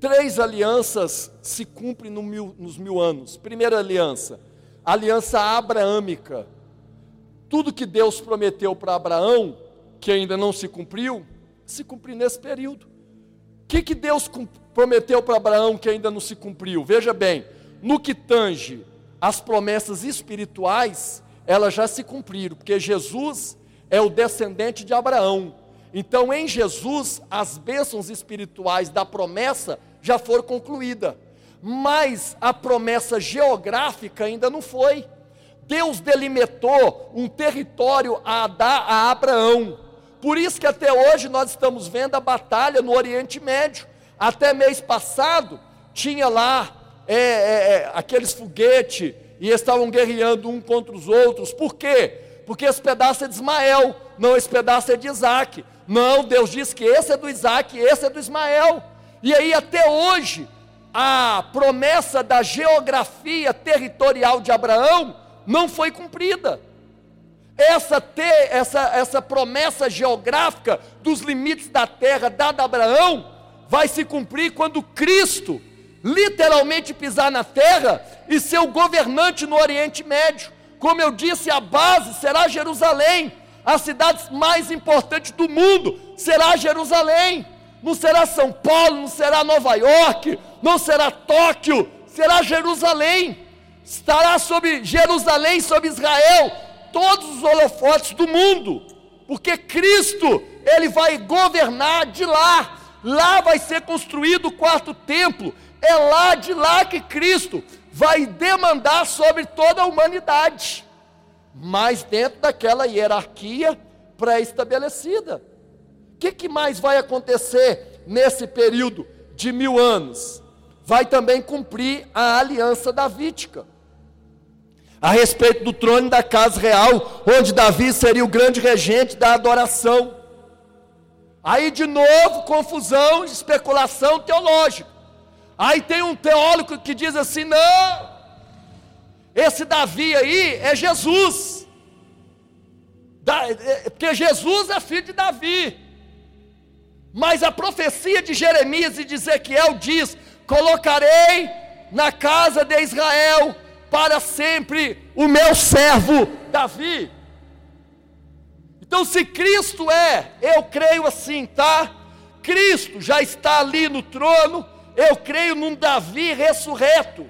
Três alianças se cumprem no mil, nos mil anos. Primeira aliança, aliança abraâmica. Tudo que Deus prometeu para Abraão, que ainda não se cumpriu, se cumpriu nesse período. O que, que Deus prometeu para Abraão que ainda não se cumpriu? Veja bem, no que tange as promessas espirituais, elas já se cumpriram, porque Jesus é o descendente de Abraão. Então, em Jesus, as bênçãos espirituais da promessa já foram concluídas, mas a promessa geográfica ainda não foi. Deus delimitou um território a dar a Abraão. Por isso que até hoje nós estamos vendo a batalha no Oriente Médio. Até mês passado tinha lá é, é, é, aqueles foguetes e estavam guerreando um contra os outros. Por quê? Porque esse pedaço é de Ismael, não esse pedaço é de Isaac. Não, Deus diz que esse é do Isaac e esse é do Ismael. E aí até hoje a promessa da geografia territorial de Abraão não foi cumprida essa, ter, essa, essa promessa geográfica dos limites da terra dada a Abraão vai se cumprir quando Cristo literalmente pisar na terra e ser o governante no Oriente Médio. Como eu disse, a base será Jerusalém, a cidade mais importante do mundo será Jerusalém. Não será São Paulo, não será Nova York, não será Tóquio, será Jerusalém. Estará sobre Jerusalém, sobre Israel, todos os holofotes do mundo, porque Cristo, ele vai governar de lá, lá vai ser construído o quarto templo, é lá de lá que Cristo vai demandar sobre toda a humanidade, mas dentro daquela hierarquia pré-estabelecida. O que, que mais vai acontecer nesse período de mil anos? Vai também cumprir a aliança davídica. A respeito do trono da casa real, onde Davi seria o grande regente da adoração. Aí de novo, confusão, especulação teológica. Aí tem um teólogo que diz assim: não, esse Davi aí é Jesus, é, porque Jesus é filho de Davi. Mas a profecia de Jeremias e de Ezequiel diz: Colocarei na casa de Israel para sempre o meu servo Davi. Então, se Cristo é, eu creio assim, tá? Cristo já está ali no trono, eu creio num Davi ressurreto,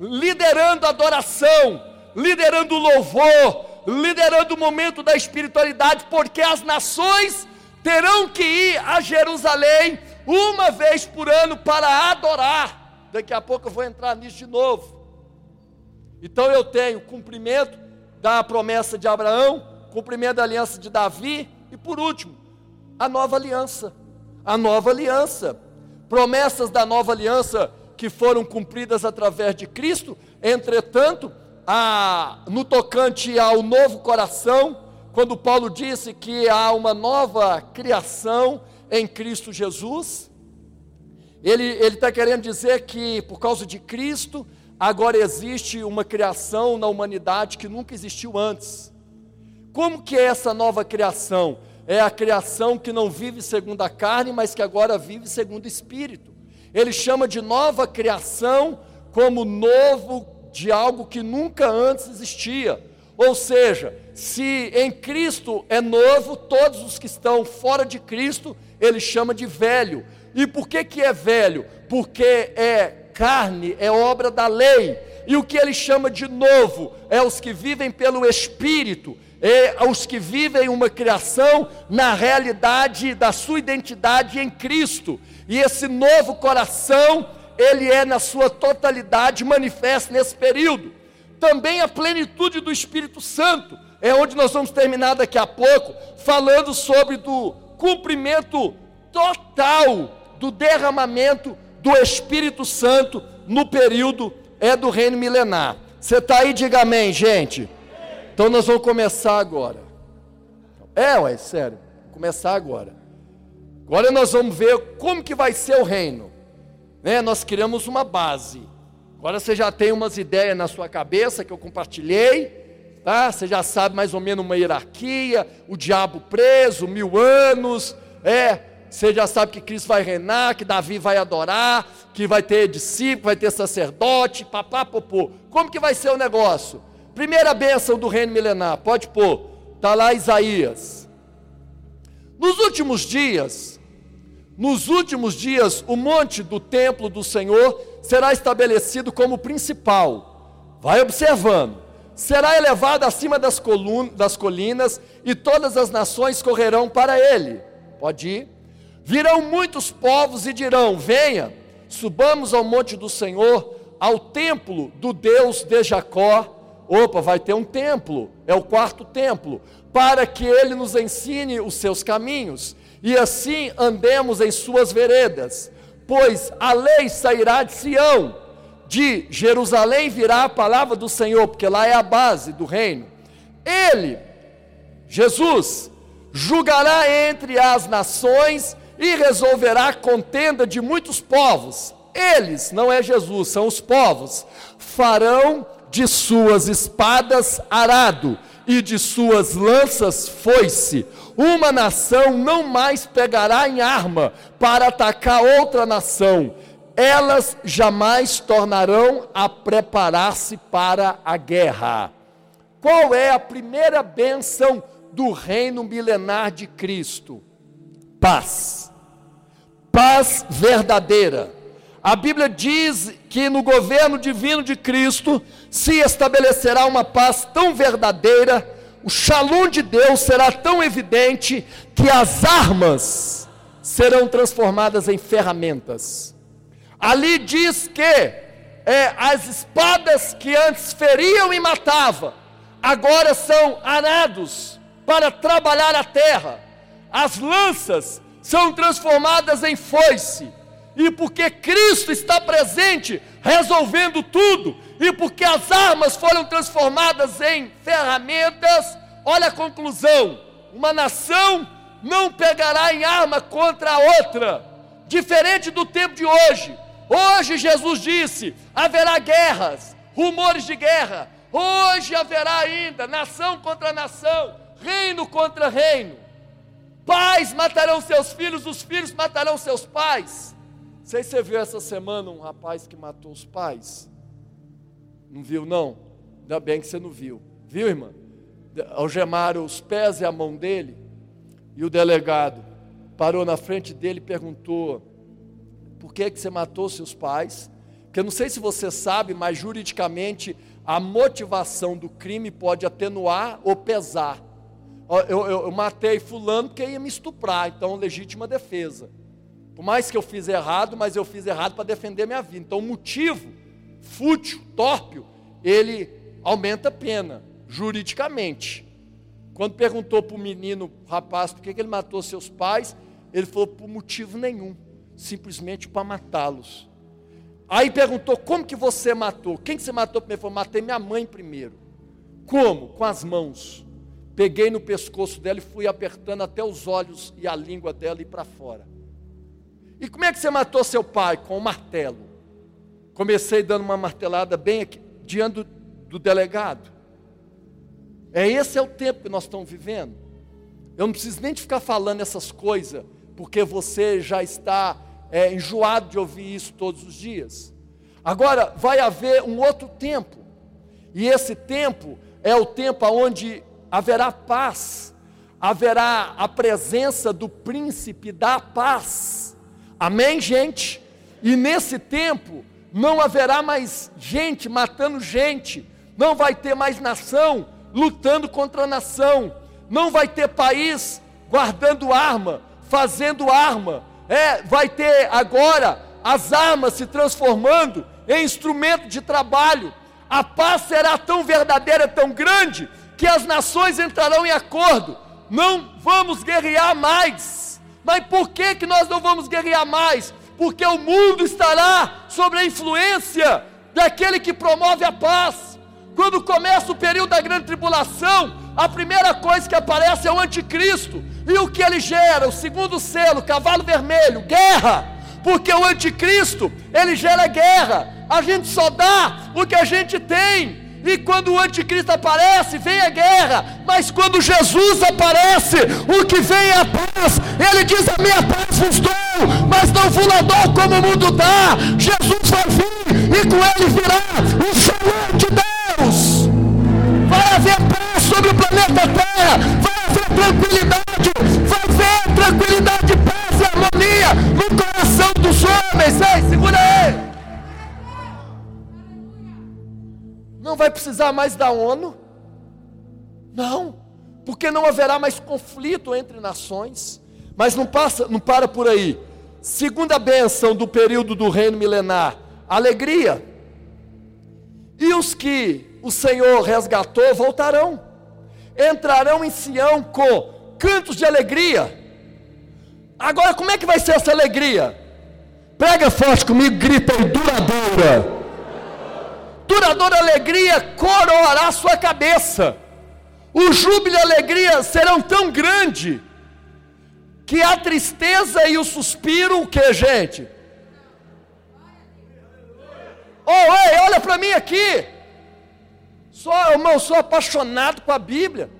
liderando a adoração, liderando o louvor, liderando o momento da espiritualidade, porque as nações terão que ir a Jerusalém uma vez por ano para adorar. Daqui a pouco eu vou entrar nisso de novo. Então eu tenho cumprimento da promessa de Abraão, cumprimento da aliança de Davi e por último, a nova aliança. A nova aliança. Promessas da nova aliança que foram cumpridas através de Cristo, entretanto, a, no tocante ao novo coração, quando Paulo disse que há uma nova criação em Cristo Jesus, ele está querendo dizer que por causa de Cristo, agora existe uma criação na humanidade que nunca existiu antes. Como que é essa nova criação? É a criação que não vive segundo a carne, mas que agora vive segundo o Espírito. Ele chama de nova criação como novo de algo que nunca antes existia. Ou seja, se em Cristo é novo, todos os que estão fora de Cristo, ele chama de velho. E por que, que é velho? Porque é carne, é obra da lei. E o que ele chama de novo é os que vivem pelo Espírito, é os que vivem uma criação na realidade da sua identidade em Cristo. E esse novo coração, ele é na sua totalidade manifesto nesse período. Também a plenitude do Espírito Santo, é onde nós vamos terminar daqui a pouco, falando sobre do cumprimento total do derramamento do Espírito Santo no período é do reino milenar. Você está aí, diga amém, gente. Então nós vamos começar agora. É, ué, sério, começar agora. Agora nós vamos ver como que vai ser o reino. Né? Nós criamos uma base. Agora você já tem umas ideias na sua cabeça que eu compartilhei, tá? Você já sabe mais ou menos uma hierarquia, o diabo preso, mil anos, é, você já sabe que Cristo vai reinar, que Davi vai adorar, que vai ter discípulo, vai ter sacerdote, papá, popô. Como que vai ser o negócio? Primeira bênção do reino milenar, pode pôr, está lá Isaías. Nos últimos dias, nos últimos dias, o monte do templo do Senhor será estabelecido como principal. Vai observando. Será elevado acima das, das colinas e todas as nações correrão para ele. Pode ir. Virão muitos povos e dirão: Venha, subamos ao monte do Senhor, ao templo do Deus de Jacó. Opa, vai ter um templo, é o quarto templo, para que ele nos ensine os seus caminhos e assim andemos em suas veredas. Pois a lei sairá de Sião, de Jerusalém virá a palavra do Senhor, porque lá é a base do reino. Ele, Jesus, julgará entre as nações e resolverá a contenda de muitos povos. Eles, não é Jesus, são os povos, farão de suas espadas arado e de suas lanças foice. Uma nação não mais pegará em arma para atacar outra nação. Elas jamais tornarão a preparar-se para a guerra. Qual é a primeira bênção do reino milenar de Cristo? Paz paz verdadeira. A Bíblia diz que no governo divino de Cristo se estabelecerá uma paz tão verdadeira, o shalom de Deus será tão evidente que as armas serão transformadas em ferramentas. Ali diz que é, as espadas que antes feriam e matavam, agora são arados para trabalhar a terra. As lanças são transformadas em foice. e porque Cristo está presente, resolvendo tudo, e porque as armas foram transformadas em ferramentas, olha a conclusão: uma nação não pegará em arma contra a outra, diferente do tempo de hoje. Hoje Jesus disse: haverá guerras, rumores de guerra. Hoje haverá ainda nação contra nação, reino contra reino. Pais matarão seus filhos, os filhos matarão seus pais. Não sei se você viu essa semana um rapaz que matou os pais. Não viu, não? Ainda bem que você não viu. Viu, irmã? Algemaram os pés e a mão dele. E o delegado parou na frente dele e perguntou: Por que, que você matou seus pais? Porque eu não sei se você sabe, mas juridicamente a motivação do crime pode atenuar ou pesar. Eu, eu, eu, matei fulano porque ia me estuprar, então legítima defesa. Por mais que eu fiz errado, mas eu fiz errado para defender minha vida. Então o motivo fútil, tórpio, ele aumenta a pena, juridicamente. Quando perguntou para o menino, rapaz, por que, que ele matou seus pais, ele falou por motivo nenhum, simplesmente para matá-los. Aí perguntou, como que você matou? Quem que você matou primeiro? Ele falou, matei minha mãe primeiro. Como? Com as mãos. Peguei no pescoço dela e fui apertando até os olhos e a língua dela ir para fora. E como é que você matou seu pai? Com um martelo. Comecei dando uma martelada bem aqui, diante do, do delegado. É esse é o tempo que nós estamos vivendo. Eu não preciso nem de ficar falando essas coisas, porque você já está é, enjoado de ouvir isso todos os dias. Agora, vai haver um outro tempo, e esse tempo é o tempo onde haverá paz, haverá a presença do príncipe da paz. Amém, gente? E nesse tempo, não haverá mais gente matando gente, não vai ter mais nação lutando contra nação, não vai ter país guardando arma, fazendo arma, é, vai ter agora as armas se transformando em instrumento de trabalho. A paz será tão verdadeira, tão grande, que as nações entrarão em acordo. Não vamos guerrear mais. Mas por que, que nós não vamos guerrear mais? porque o mundo estará sob a influência daquele que promove a paz. Quando começa o período da grande tribulação, a primeira coisa que aparece é o anticristo. E o que ele gera? O segundo selo, cavalo vermelho, guerra. Porque o anticristo, ele gera guerra. A gente só dá o que a gente tem. E quando o anticristo aparece, vem a guerra. Mas quando Jesus aparece, o que vem é a paz. Ele diz: A minha paz vos dou, mas não la dou como o mundo dá. Jesus vai vir e com ele virá o Senhor de Deus. Vai haver paz sobre o planeta Terra. Vai haver tranquilidade. Vai vai precisar mais da ONU? Não, porque não haverá mais conflito entre nações. Mas não passa, não para por aí. Segunda bênção do período do reino milenar, alegria. E os que o Senhor resgatou voltarão. Entrarão em Sião com cantos de alegria. Agora, como é que vai ser essa alegria? Prega forte comigo, grita aí, duradoura duradoura alegria coroará sua cabeça. O júbilo e a alegria serão tão grande que a tristeza e o suspiro, o que, gente? Oh, ei, olha para mim aqui. Só, irmão, sou apaixonado com a Bíblia,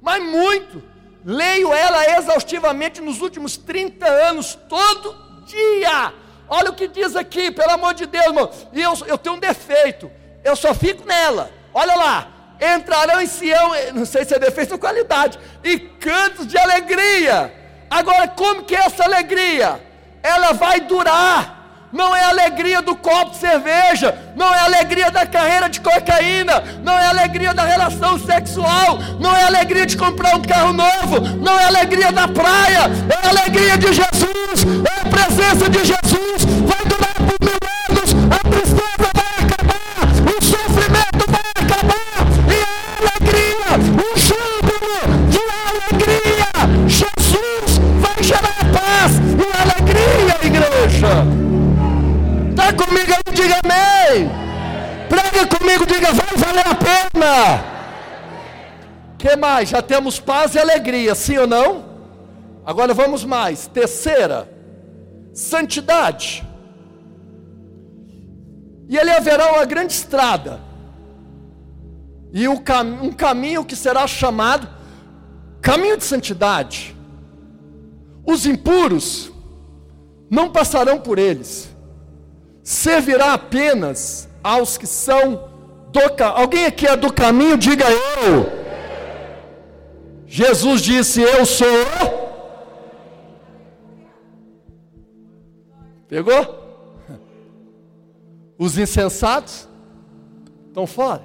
mas muito. Leio ela exaustivamente nos últimos 30 anos, todo dia. Olha o que diz aqui, pelo amor de Deus, irmão. E eu, eu tenho um defeito. Eu só fico nela. Olha lá. Entrarão em Sião, não sei se é defeito ou qualidade, e cantos de alegria. Agora, como que é essa alegria? Ela vai durar não é a alegria do copo de cerveja, não é a alegria da carreira de cocaína, não é a alegria da relação sexual, não é a alegria de comprar um carro novo, não é a alegria da praia, é a alegria de Jesus, é a presença de Jesus, vai durar por mil anos, a tristeza vai acabar, o sofrimento vai acabar, e a alegria, o júbilo de alegria, Jesus vai gerar paz e alegria, igreja. Diga comigo, diga, vai valer a pena. que mais? Já temos paz e alegria, sim ou não? Agora vamos mais. Terceira, santidade. E ali haverá uma grande estrada, e um caminho que será chamado caminho de santidade. Os impuros não passarão por eles, servirá apenas aos que são do caminho. Alguém aqui é do caminho, diga eu. Jesus disse: Eu sou. Pegou? <laughs> Os insensatos estão fora.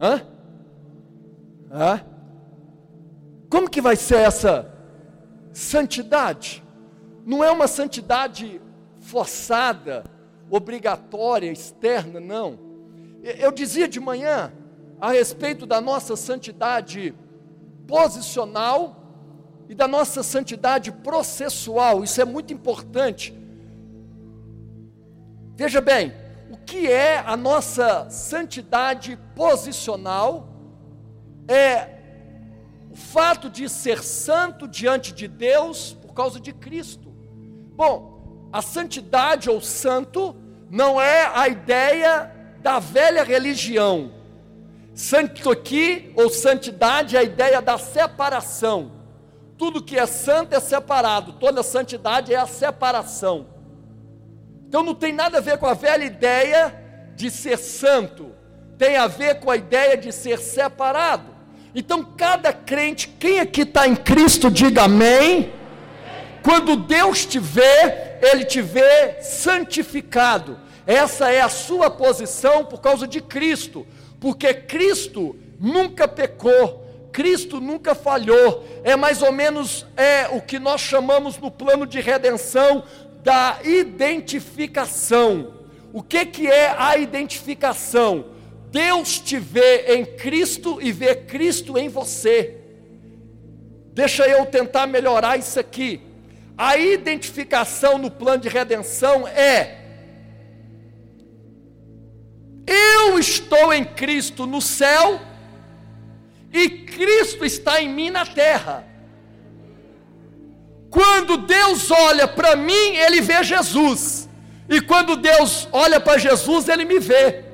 Hã? Hã? Como que vai ser essa santidade? Não é uma santidade forçada, obrigatória, externa, não. Eu dizia de manhã a respeito da nossa santidade posicional e da nossa santidade processual, isso é muito importante. Veja bem, o que é a nossa santidade posicional? É o fato de ser santo diante de Deus por causa de Cristo. Bom, a santidade ou santo não é a ideia da velha religião. Santo aqui, ou santidade, é a ideia da separação. Tudo que é santo é separado, toda santidade é a separação. Então não tem nada a ver com a velha ideia de ser santo, tem a ver com a ideia de ser separado. Então, cada crente, quem aqui está em Cristo, diga amém. Quando Deus te vê, Ele te vê santificado. Essa é a sua posição por causa de Cristo, porque Cristo nunca pecou, Cristo nunca falhou. É mais ou menos é o que nós chamamos no plano de redenção da identificação. O que, que é a identificação? Deus te vê em Cristo e vê Cristo em você. Deixa eu tentar melhorar isso aqui. A identificação no plano de redenção é: eu estou em Cristo no céu e Cristo está em mim na terra. Quando Deus olha para mim, Ele vê Jesus, e quando Deus olha para Jesus, Ele me vê.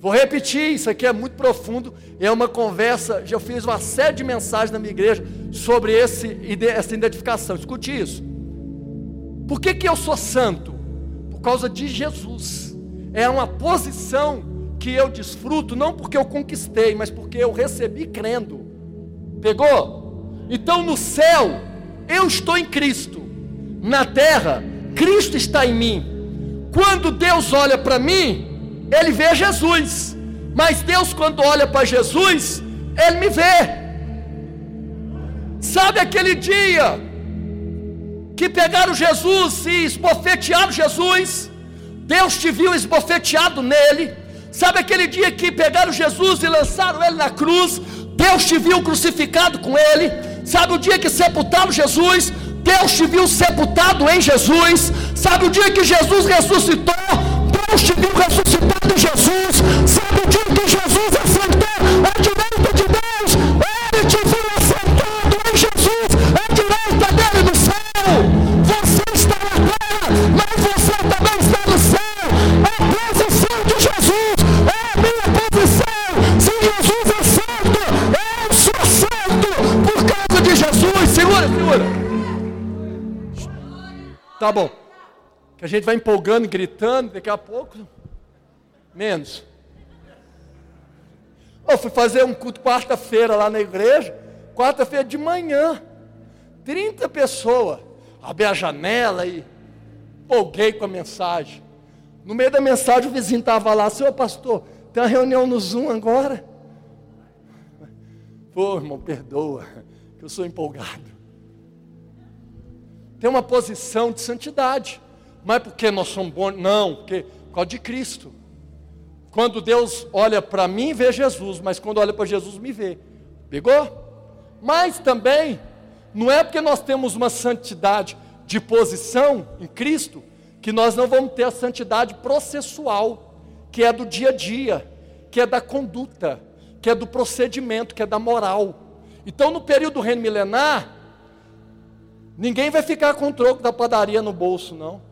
Vou repetir, isso aqui é muito profundo. É uma conversa. Já fiz uma série de mensagens na minha igreja sobre esse, essa identificação. Escute isso. Por que, que eu sou santo? Por causa de Jesus. É uma posição que eu desfruto, não porque eu conquistei, mas porque eu recebi crendo. Pegou? Então no céu, eu estou em Cristo. Na terra, Cristo está em mim. Quando Deus olha para mim, ele vê Jesus. Mas Deus, quando olha para Jesus, Ele me vê. Sabe aquele dia que pegaram Jesus e esbofetearam Jesus? Deus te viu esbofeteado nele. Sabe aquele dia que pegaram Jesus e lançaram ele na cruz? Deus te viu crucificado com ele. Sabe o dia que sepultaram Jesus? Deus te viu sepultado em Jesus. Sabe o dia que Jesus ressuscitou? Deus te viu ressuscitado em Jesus. Sabe o dia que Jesus assentou à direita de Deus? Ele te viu assentado em Jesus, à direita dele no céu. Você está na terra, mas você também está no céu. É a posição de Jesus, é a minha posição. Se Jesus é santo, eu sou santo por causa de Jesus. Segura, segura. Tá bom que a gente vai empolgando, gritando, daqui a pouco, menos. Eu fui fazer um culto quarta-feira lá na igreja, quarta-feira de manhã, 30 pessoas, abri a janela e empolguei com a mensagem. No meio da mensagem o vizinho estava lá, senhor pastor, tem uma reunião no Zoom agora? Pô, irmão, perdoa, que eu sou empolgado. Tem uma posição de santidade. Não é porque nós somos bons, não, porque por causa de Cristo. Quando Deus olha para mim, vê Jesus, mas quando olha para Jesus, me vê. Pegou? Mas também, não é porque nós temos uma santidade de posição em Cristo, que nós não vamos ter a santidade processual, que é do dia a dia, que é da conduta, que é do procedimento, que é da moral. Então, no período do reino milenar, ninguém vai ficar com o troco da padaria no bolso, não.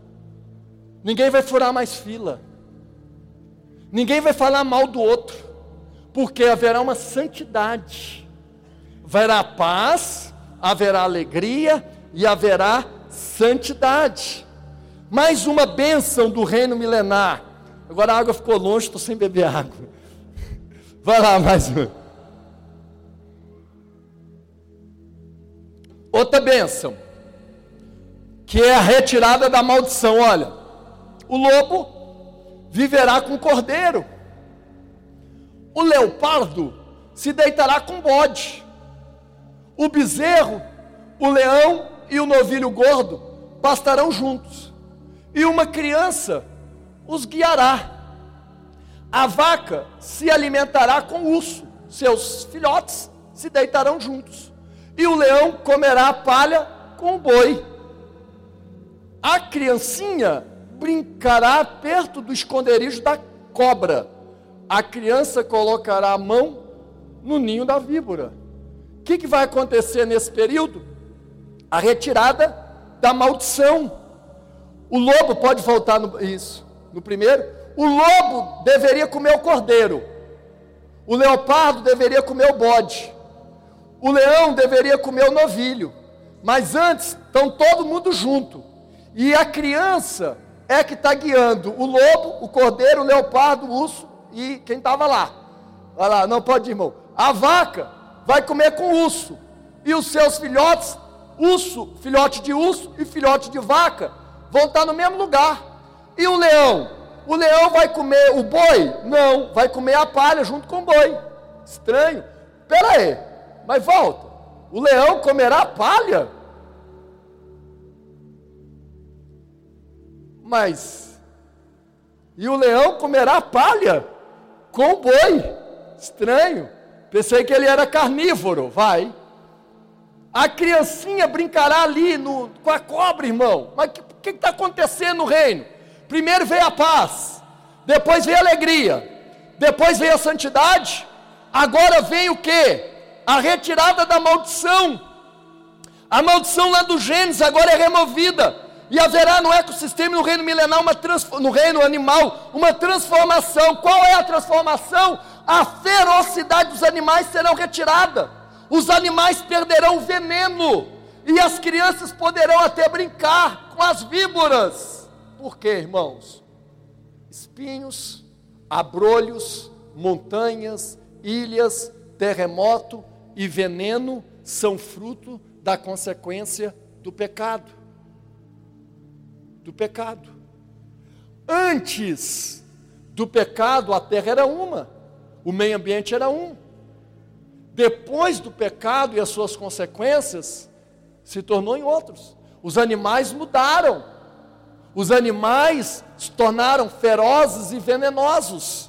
Ninguém vai furar mais fila. Ninguém vai falar mal do outro, porque haverá uma santidade. Haverá paz, haverá alegria e haverá santidade. Mais uma bênção do reino milenar. Agora a água ficou longe, estou sem beber água. <laughs> Vai lá, mais uma. Outra bênção, que é a retirada da maldição. Olha, o lobo viverá com cordeiro, o leopardo se deitará com bode, o bezerro, o leão e o novilho gordo pastarão juntos, e uma criança os guiará. A vaca se alimentará com o urso, seus filhotes se deitarão juntos, e o leão comerá a palha com o boi. A criancinha brincará perto do esconderijo da cobra. A criança colocará a mão no ninho da víbora. O que, que vai acontecer nesse período? A retirada da maldição. O lobo pode voltar no, isso. No primeiro, o lobo deveria comer o cordeiro. O leopardo deveria comer o bode. O leão deveria comer o novilho. Mas antes, estão todo mundo junto. E a criança é que está guiando o lobo, o cordeiro, o leopardo, o urso e quem estava lá. Olha lá, não pode ir, irmão. A vaca vai comer com o urso. E os seus filhotes, urso, filhote de urso e filhote de vaca, vão estar no mesmo lugar. E o leão? O leão vai comer o boi? Não, vai comer a palha junto com o boi. Estranho. Espera aí, mas volta. O leão comerá palha? Mas, e o leão comerá palha com boi. Estranho. Pensei que ele era carnívoro. Vai. A criancinha brincará ali no, com a cobra, irmão. Mas o que está acontecendo no reino? Primeiro veio a paz, depois veio a alegria, depois veio a santidade, agora vem o que? A retirada da maldição. A maldição lá do Gênesis agora é removida e haverá no ecossistema no reino milenar, uma no reino animal, uma transformação. Qual é a transformação? A ferocidade dos animais será retirada. Os animais perderão o veneno e as crianças poderão até brincar com as víboras. Por quê, irmãos? Espinhos, abrolhos, montanhas, ilhas, terremoto e veneno são fruto da consequência do pecado do pecado. Antes do pecado, a terra era uma, o meio ambiente era um. Depois do pecado e as suas consequências, se tornou em outros. Os animais mudaram. Os animais se tornaram ferozes e venenosos.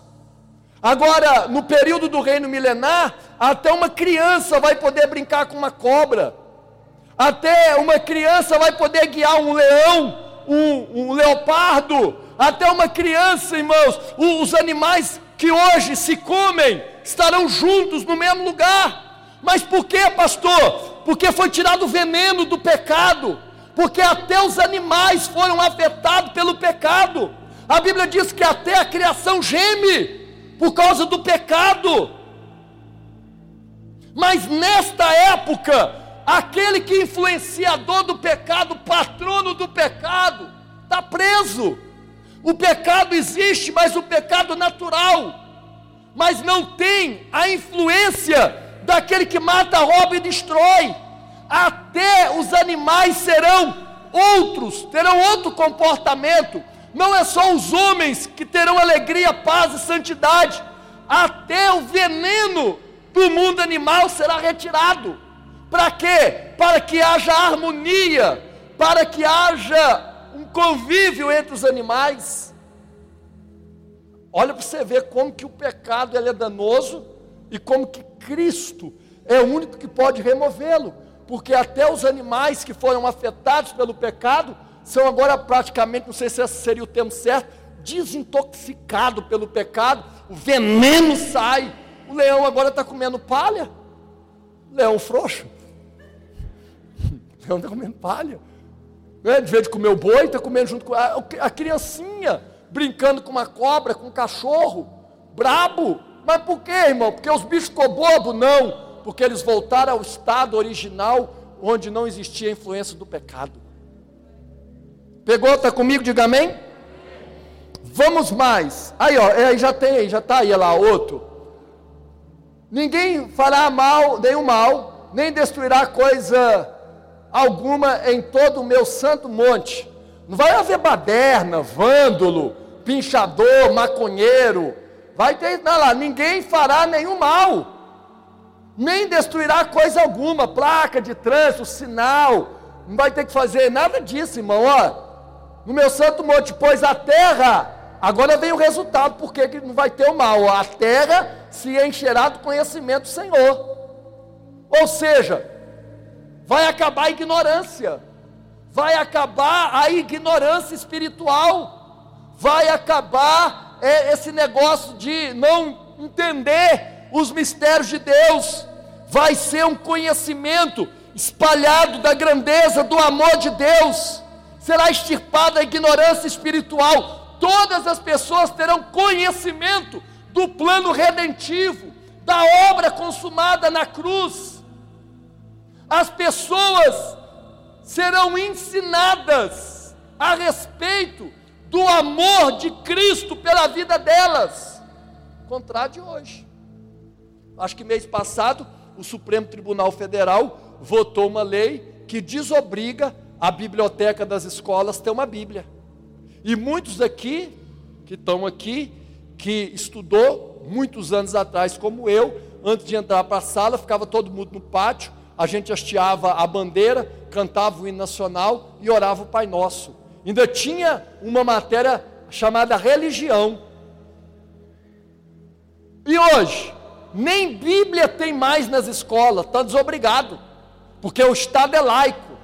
Agora, no período do reino milenar, até uma criança vai poder brincar com uma cobra. Até uma criança vai poder guiar um leão um, um leopardo, até uma criança, irmãos, os animais que hoje se comem estarão juntos no mesmo lugar. Mas por que, pastor? Porque foi tirado o veneno do pecado, porque até os animais foram afetados pelo pecado. A Bíblia diz que até a criação geme por causa do pecado. Mas nesta época, Aquele que influenciador do pecado, patrono do pecado, está preso. O pecado existe, mas o pecado natural, mas não tem a influência daquele que mata, rouba e destrói. Até os animais serão outros, terão outro comportamento. Não é só os homens que terão alegria, paz e santidade. Até o veneno do mundo animal será retirado. Para quê? Para que haja harmonia, para que haja um convívio entre os animais. Olha para você ver como que o pecado ele é danoso e como que Cristo é o único que pode removê-lo, porque até os animais que foram afetados pelo pecado são agora praticamente, não sei se esse seria o termo certo, desintoxicado pelo pecado, o veneno sai. O leão agora está comendo palha. Leão frouxo. O leão está comendo palha. Né? De vez de comer o boi, está comendo junto com a, a criancinha, brincando com uma cobra, com um cachorro, brabo. Mas por quê, irmão? Porque os bichos ficou bobo? Não. Porque eles voltaram ao estado original, onde não existia a influência do pecado. Pegou? Está comigo? Diga amém. Vamos mais. Aí, ó, aí já tem, já está aí lá outro. Ninguém fará mal, nenhum mal, nem destruirá coisa alguma em todo o meu santo monte. Não vai haver baderna, vândalo, pinchador, maconheiro. Vai ter, não lá, ninguém fará nenhum mal, nem destruirá coisa alguma, placa de trânsito, sinal. Não vai ter que fazer nada disso, irmão. Ó, no meu santo monte, pois a terra, agora vem o resultado, porque que não vai ter o mal. A terra se encherá do conhecimento do Senhor. Ou seja, vai acabar a ignorância, vai acabar a ignorância espiritual, vai acabar é, esse negócio de não entender os mistérios de Deus, vai ser um conhecimento espalhado da grandeza, do amor de Deus, será extirpada a ignorância espiritual, todas as pessoas terão conhecimento do plano redentivo, da obra consumada na cruz as pessoas serão ensinadas a respeito do amor de Cristo pela vida delas, contrário de hoje. Acho que mês passado o Supremo Tribunal Federal votou uma lei que desobriga a biblioteca das escolas ter uma Bíblia. E muitos aqui que estão aqui, que estudou muitos anos atrás, como eu, antes de entrar para a sala, ficava todo mundo no pátio, a gente hasteava a bandeira, cantava o hino nacional e orava o Pai Nosso. Ainda tinha uma matéria chamada religião. E hoje, nem Bíblia tem mais nas escolas, está desobrigado, porque o Estado é laico.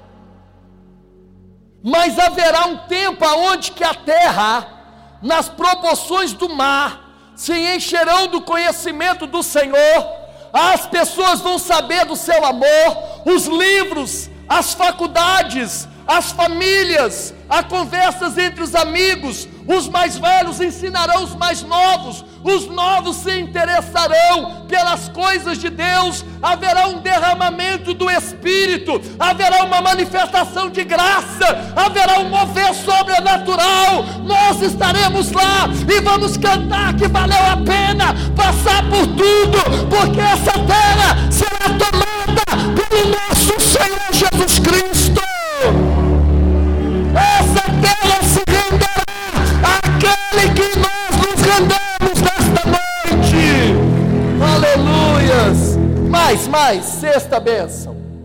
Mas haverá um tempo aonde que a terra, nas proporções do mar, se encherão do conhecimento do Senhor as pessoas vão saber do seu amor, os livros, as faculdades, as famílias, as conversas entre os amigos, os mais velhos ensinarão os mais novos, os novos se interessarão pelas coisas de Deus, haverá um derramamento do Espírito, haverá uma manifestação de graça, haverá um mover sobrenatural. Nós estaremos lá e vamos cantar que valeu a pena passar por tudo, porque essa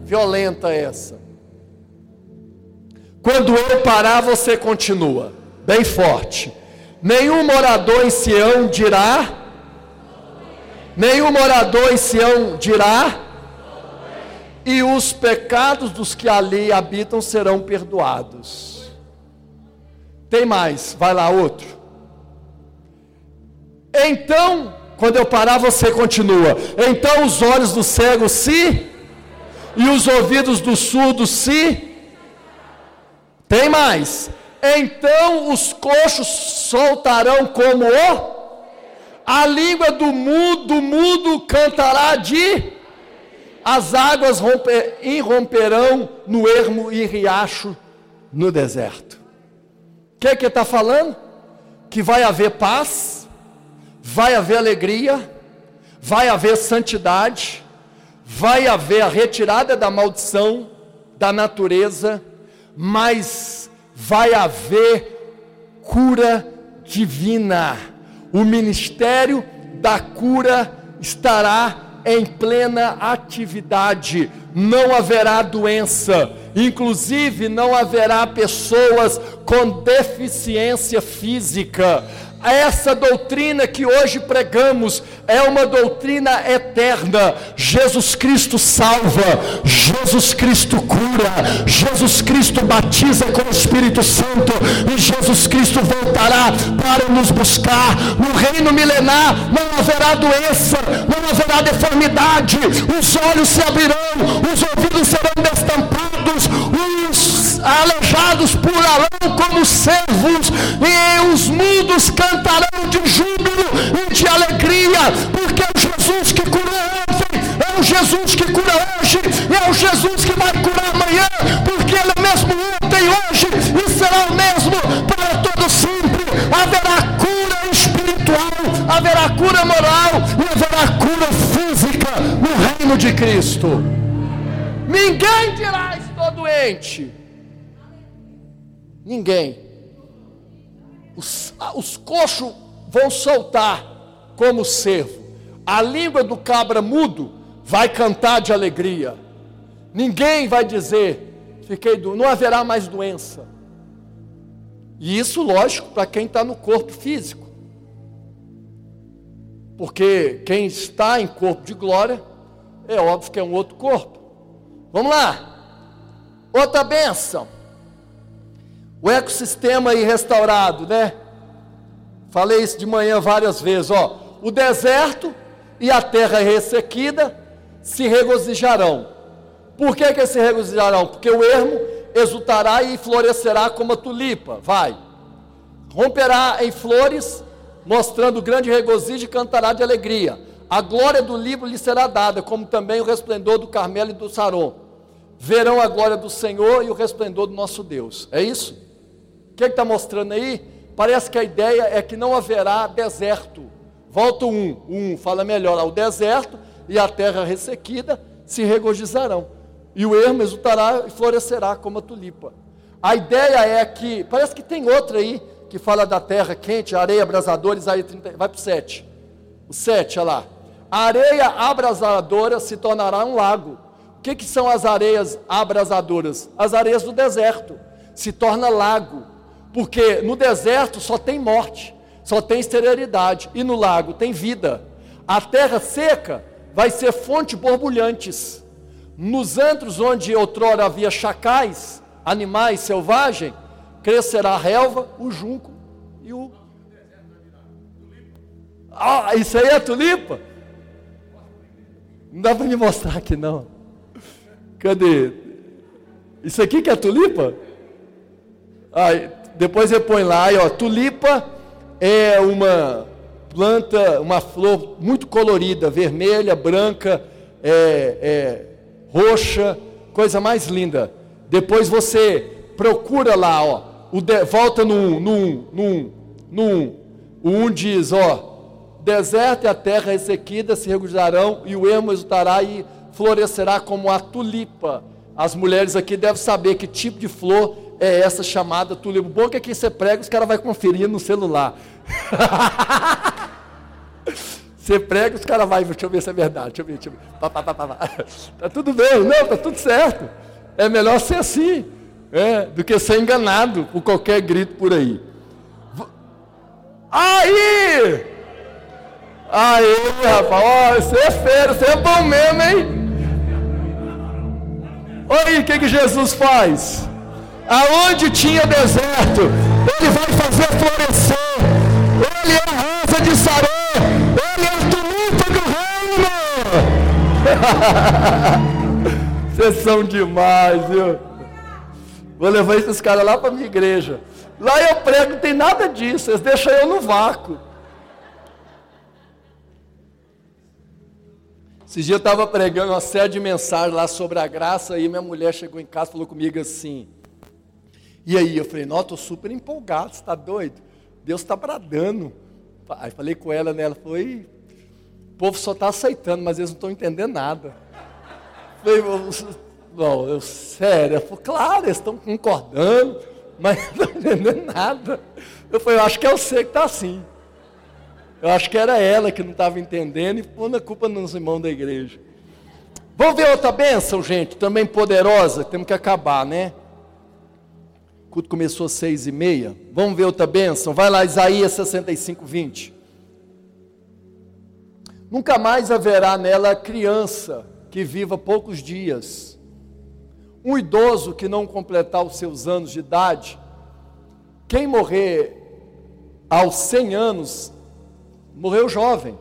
Violenta essa. Quando eu parar, você continua. Bem forte. Nenhum morador em Sião dirá. Nenhum morador em Sião dirá e os pecados dos que ali habitam serão perdoados. Tem mais, vai lá outro. Então, quando eu parar, você continua. Então os olhos do cego se, e os ouvidos do surdo se. Tem mais. Então os coxos soltarão como o. A língua do mudo, do mudo cantará de as águas romper, irromperão no ermo e riacho no deserto. O que é que está falando? Que vai haver paz, vai haver alegria, vai haver santidade, vai haver a retirada da maldição da natureza, mas vai haver cura divina. O ministério da cura estará em plena atividade, não haverá doença, inclusive não haverá pessoas com deficiência física. Essa doutrina que hoje pregamos é uma doutrina eterna. Jesus Cristo salva, Jesus Cristo cura, Jesus Cristo batiza com o Espírito Santo e Jesus Cristo voltará para nos buscar. No reino milenar não haverá doença, não haverá deformidade, os olhos se abrirão, os ouvidos serão destampados, os aleijados pularão como servos, e os mudos cantarão de júbilo e de alegria, porque é o Jesus que curou ontem, é o Jesus que cura hoje, é o Jesus que vai curar amanhã, porque Ele é mesmo ontem, hoje e será o mesmo para todo sempre. Haverá cura espiritual, haverá cura moral e haverá cura física no reino de Cristo. Ninguém dirá estou doente. Ninguém. Os, os coxos vão soltar como servo. A língua do cabra mudo vai cantar de alegria. Ninguém vai dizer, fiquei do, não haverá mais doença. E isso, lógico, para quem está no corpo físico. Porque quem está em corpo de glória, é óbvio que é um outro corpo. Vamos lá. Outra benção. O ecossistema aí restaurado, né? Falei isso de manhã várias vezes, ó. O deserto e a terra ressequida se regozijarão. Por que, que se regozijarão? Porque o ermo exultará e florescerá como a tulipa. Vai. Romperá em flores, mostrando grande regozijo e cantará de alegria. A glória do livro lhe será dada, como também o resplendor do Carmelo e do Saron. Verão a glória do Senhor e o resplendor do nosso Deus. É isso? O que está mostrando aí? Parece que a ideia é que não haverá deserto. Volta um, um fala melhor, ao deserto e a terra ressequida se regozijarão. E o ermo exultará e florescerá como a tulipa. A ideia é que, parece que tem outra aí, que fala da terra quente, areia abrasadora, Isaías 30, vai para o 7. O 7, olha lá. A areia abrasadora se tornará um lago. O que, que são as areias abrasadoras? As areias do deserto. Se torna lago. Porque no deserto só tem morte, só tem esterilidade. E no lago tem vida. A terra seca vai ser fonte borbulhantes. Nos antros onde outrora havia chacais, animais selvagens, crescerá a relva, o junco e o. Ah, isso aí é tulipa? Não dá para me mostrar aqui não. Cadê? Isso aqui que é tulipa? Aí, depois você põe lá, aí, ó, tulipa é uma planta, uma flor muito colorida, vermelha, branca, é, é, roxa, coisa mais linda. Depois você procura lá, ó, o de, volta no 1, no 1, no 1, no 1. O 1 diz, ó, deserto e a terra ressequida se regozijarão e o ermo exultará e florescerá como a tulipa. As mulheres aqui devem saber que tipo de flor é essa chamada tulipa. O bom é que aqui você prega, os caras vão conferir no celular. <laughs> você prega, os caras vão, deixa eu ver se é verdade, deixa eu ver, deixa eu ver. Pá, pá, pá, tá tudo bem, não, tá tudo certo. É melhor ser assim é, do que ser enganado por qualquer grito por aí. Aí! Aí, rapaz, ó, você é feio, você é bom mesmo, hein? Olha o que, que Jesus faz. Aonde tinha deserto, Ele vai fazer florescer. Ele é a rosa de Saré. Ele é a tulipa do reino. <laughs> Vocês são demais, viu? Vou levar esses caras lá para minha igreja. Lá eu prego, não tem nada disso. Eles deixam eu no vácuo. Esses dias eu estava pregando uma série de mensagens lá sobre a graça, e minha mulher chegou em casa e falou comigo assim. E aí eu falei, não, estou super empolgado, está doido? Deus está bradando. Aí falei com ela, né? Ela falou, o povo só está aceitando, mas eles não estão entendendo nada. Falei, não, eu, sério, eu falei, claro, eles estão concordando, mas não estão entendendo nada. Eu falei, eu acho que é você que está assim. Eu acho que era ela que não estava entendendo e pondo a culpa nos irmãos da igreja. Vamos ver outra bênção, gente, também poderosa, temos que acabar, né? O culto começou às seis e meia. Vamos ver outra bênção. Vai lá, Isaías 65, 20. Nunca mais haverá nela criança que viva poucos dias, um idoso que não completar os seus anos de idade. Quem morrer aos 100 anos, morreu jovem.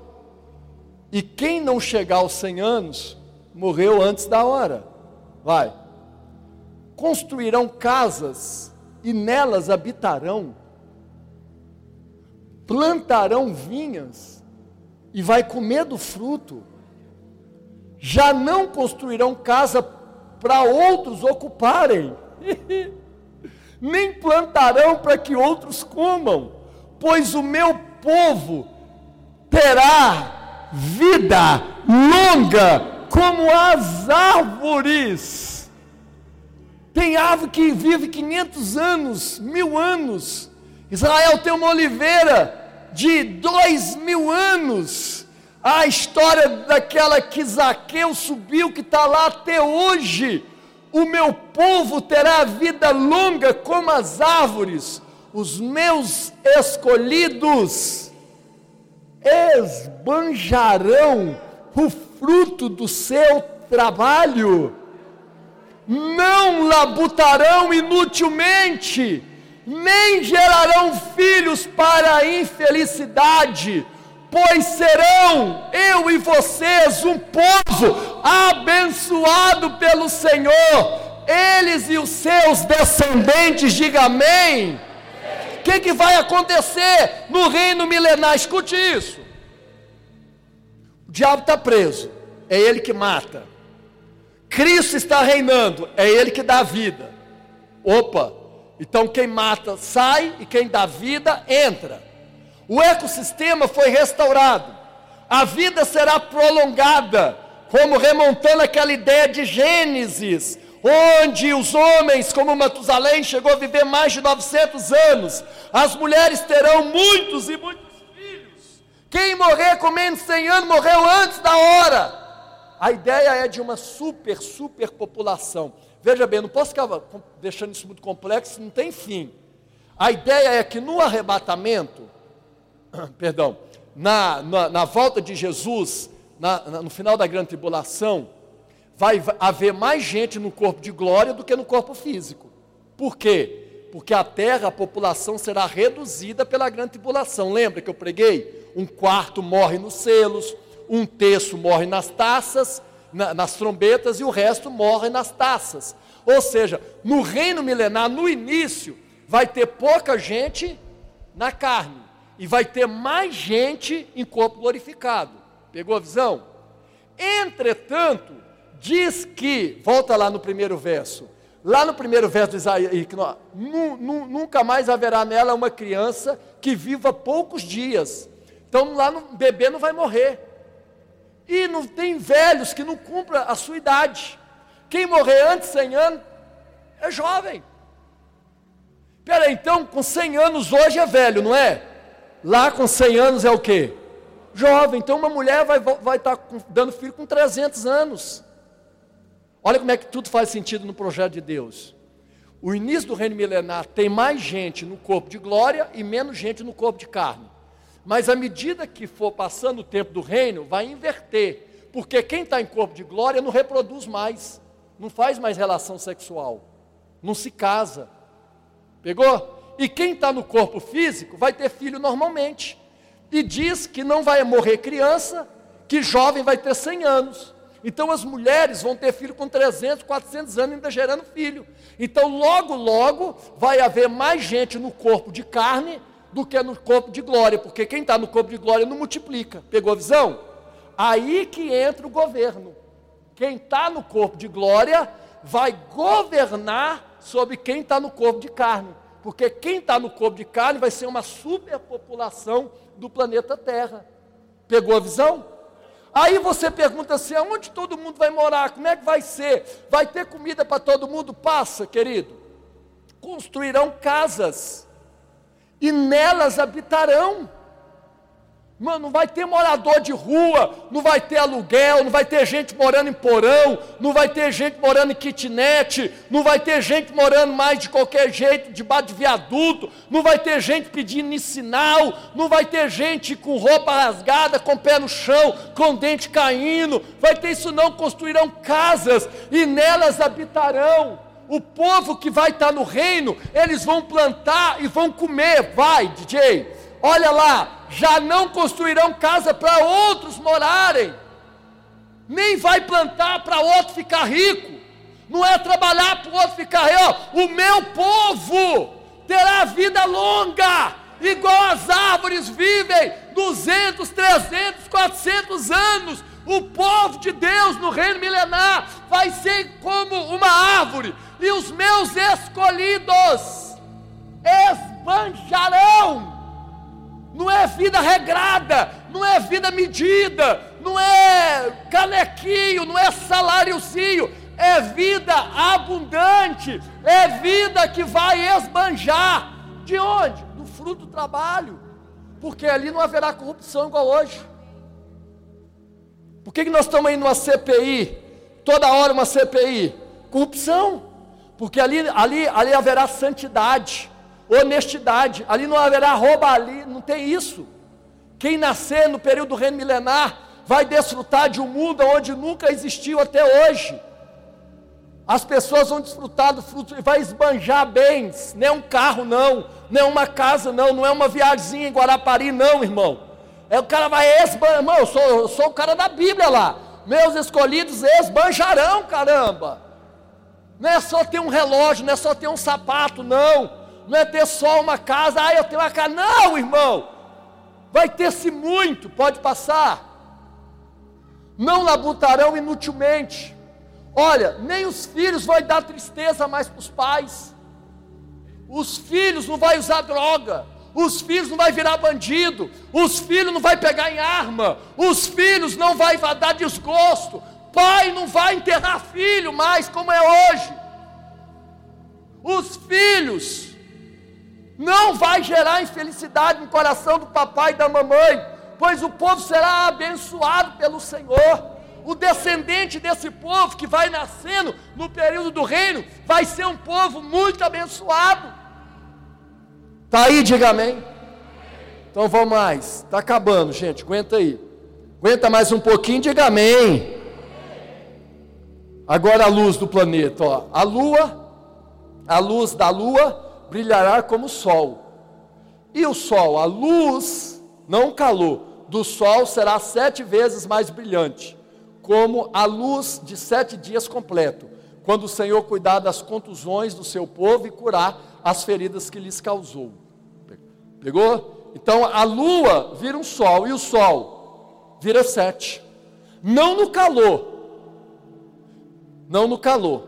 E quem não chegar aos 100 anos, morreu antes da hora. Vai. Construirão casas e nelas habitarão. Plantarão vinhas e vai comer do fruto. Já não construirão casa para outros ocuparem, <laughs> nem plantarão para que outros comam, pois o meu povo terá vida longa como as árvores. Tem árvore que vive 500 anos, mil anos. Israel tem uma oliveira de dois mil anos. A história daquela que Zaqueu subiu, que está lá até hoje. O meu povo terá vida longa como as árvores, os meus escolhidos esbanjarão o fruto do seu trabalho, não labutarão inutilmente, nem gerarão filhos para a infelicidade, pois serão eu e vocês um povo abençoado pelo Senhor, eles e os seus descendentes, diga amém. O que, que vai acontecer no reino milenar? Escute isso. O diabo está preso, é ele que mata. Cristo está reinando, é ele que dá vida. Opa, então quem mata sai e quem dá vida entra. O ecossistema foi restaurado. A vida será prolongada, como remontando aquela ideia de Gênesis, onde os homens, como Matusalém, chegou a viver mais de 900 anos. As mulheres terão muitos e muitos filhos. Quem morrer com menos de 100 anos morreu antes da hora. A ideia é de uma super, super população. Veja bem, não posso ficar deixando isso muito complexo, não tem fim. A ideia é que no arrebatamento, <coughs> perdão, na, na, na, volta de Jesus, na, no final da grande tribulação, vai haver mais gente no corpo de glória do que no corpo físico. Por quê? Porque a terra, a população será reduzida pela grande tribulação. Lembra que eu preguei? Um quarto morre nos selos, um terço morre nas taças na, nas trombetas e o resto morre nas taças. Ou seja, no reino milenar, no início, vai ter pouca gente na carne e vai ter mais gente em corpo glorificado. Pegou a visão? Entretanto, diz que, volta lá no primeiro verso, lá no primeiro verso de Isaías, nunca mais haverá nela uma criança que viva poucos dias. Então lá no bebê não vai morrer. E não tem velhos que não cumpram a sua idade. Quem morrer antes de 100 anos é jovem. Peraí, então com 100 anos hoje é velho, não é? Lá com 100 anos é o quê? Jovem. Então uma mulher vai, vai estar tá dando filho com 300 anos. Olha como é que tudo faz sentido no projeto de Deus. O início do reino milenar tem mais gente no corpo de glória e menos gente no corpo de carne. Mas à medida que for passando o tempo do reino, vai inverter. Porque quem está em corpo de glória não reproduz mais, não faz mais relação sexual, não se casa. Pegou? E quem está no corpo físico vai ter filho normalmente. E diz que não vai morrer criança, que jovem vai ter 100 anos. Então as mulheres vão ter filho com 300, 400 anos ainda gerando filho. Então logo, logo vai haver mais gente no corpo de carne do que no corpo de glória, porque quem está no corpo de glória não multiplica. Pegou a visão? Aí que entra o governo. Quem está no corpo de glória vai governar sobre quem está no corpo de carne. Porque quem está no corpo de carne vai ser uma superpopulação do planeta Terra. Pegou a visão? Aí você pergunta assim: aonde todo mundo vai morar? Como é que vai ser? Vai ter comida para todo mundo? Passa, querido. Construirão casas e nelas habitarão. Mano, não vai ter morador de rua, não vai ter aluguel, não vai ter gente morando em porão, não vai ter gente morando em kitnet, não vai ter gente morando mais de qualquer jeito, debaixo de viaduto, não vai ter gente pedindo sinal, não vai ter gente com roupa rasgada, com pé no chão, com dente caindo, vai ter isso não, construirão casas e nelas habitarão. O povo que vai estar no reino, eles vão plantar e vão comer, vai, DJ olha lá, já não construirão casa para outros morarem, nem vai plantar para outro ficar rico, não é trabalhar para outro ficar rico, o meu povo terá vida longa, igual as árvores vivem 200, 300, 400 anos. O povo de Deus no reino milenar vai ser como uma árvore, e os meus escolhidos esbanjarão não é vida regrada, não é vida medida, não é canequinho, não é saláriozinho, é vida abundante, é vida que vai esbanjar. De onde? Do fruto do trabalho, porque ali não haverá corrupção igual hoje. Por que, que nós estamos aí numa CPI? Toda hora uma CPI? Corrupção. Porque ali, ali, ali haverá santidade honestidade. Ali não haverá rouba, ali não tem isso. Quem nascer no período do reino milenar vai desfrutar de um mundo onde nunca existiu até hoje. As pessoas vão desfrutar do fruto e vai esbanjar bens, não é um carro não, não é uma casa não, não é uma viagem em Guarapari não, irmão. É o cara vai esbanjar, irmão, eu sou, eu sou o cara da Bíblia lá. Meus escolhidos esbanjarão, caramba. Não é só ter um relógio, não é só ter um sapato, não não é ter só uma casa, ah, eu tenho uma casa. Não, irmão, vai ter-se muito, pode passar. Não labutarão inutilmente. Olha, nem os filhos vão dar tristeza mais para os pais. Os filhos não vai usar droga. Os filhos não vai virar bandido. Os filhos não vai pegar em arma. Os filhos não vai dar desgosto. Pai não vai enterrar filho mais como é hoje. Os filhos não vai gerar infelicidade no coração do papai e da mamãe, pois o povo será abençoado pelo Senhor. O descendente desse povo que vai nascendo no período do reino vai ser um povo muito abençoado. Está aí, diga amém. Então vamos mais, está acabando, gente, aguenta aí. Aguenta mais um pouquinho, diga amém. Agora a luz do planeta, ó. A lua, a luz da lua brilhará como o sol. E o sol, a luz, não o calor, do sol será sete vezes mais brilhante, como a luz de sete dias completo, quando o Senhor cuidar das contusões do seu povo e curar as feridas que lhes causou. Pegou? Então a lua vira um sol e o sol vira sete. Não no calor, não no calor,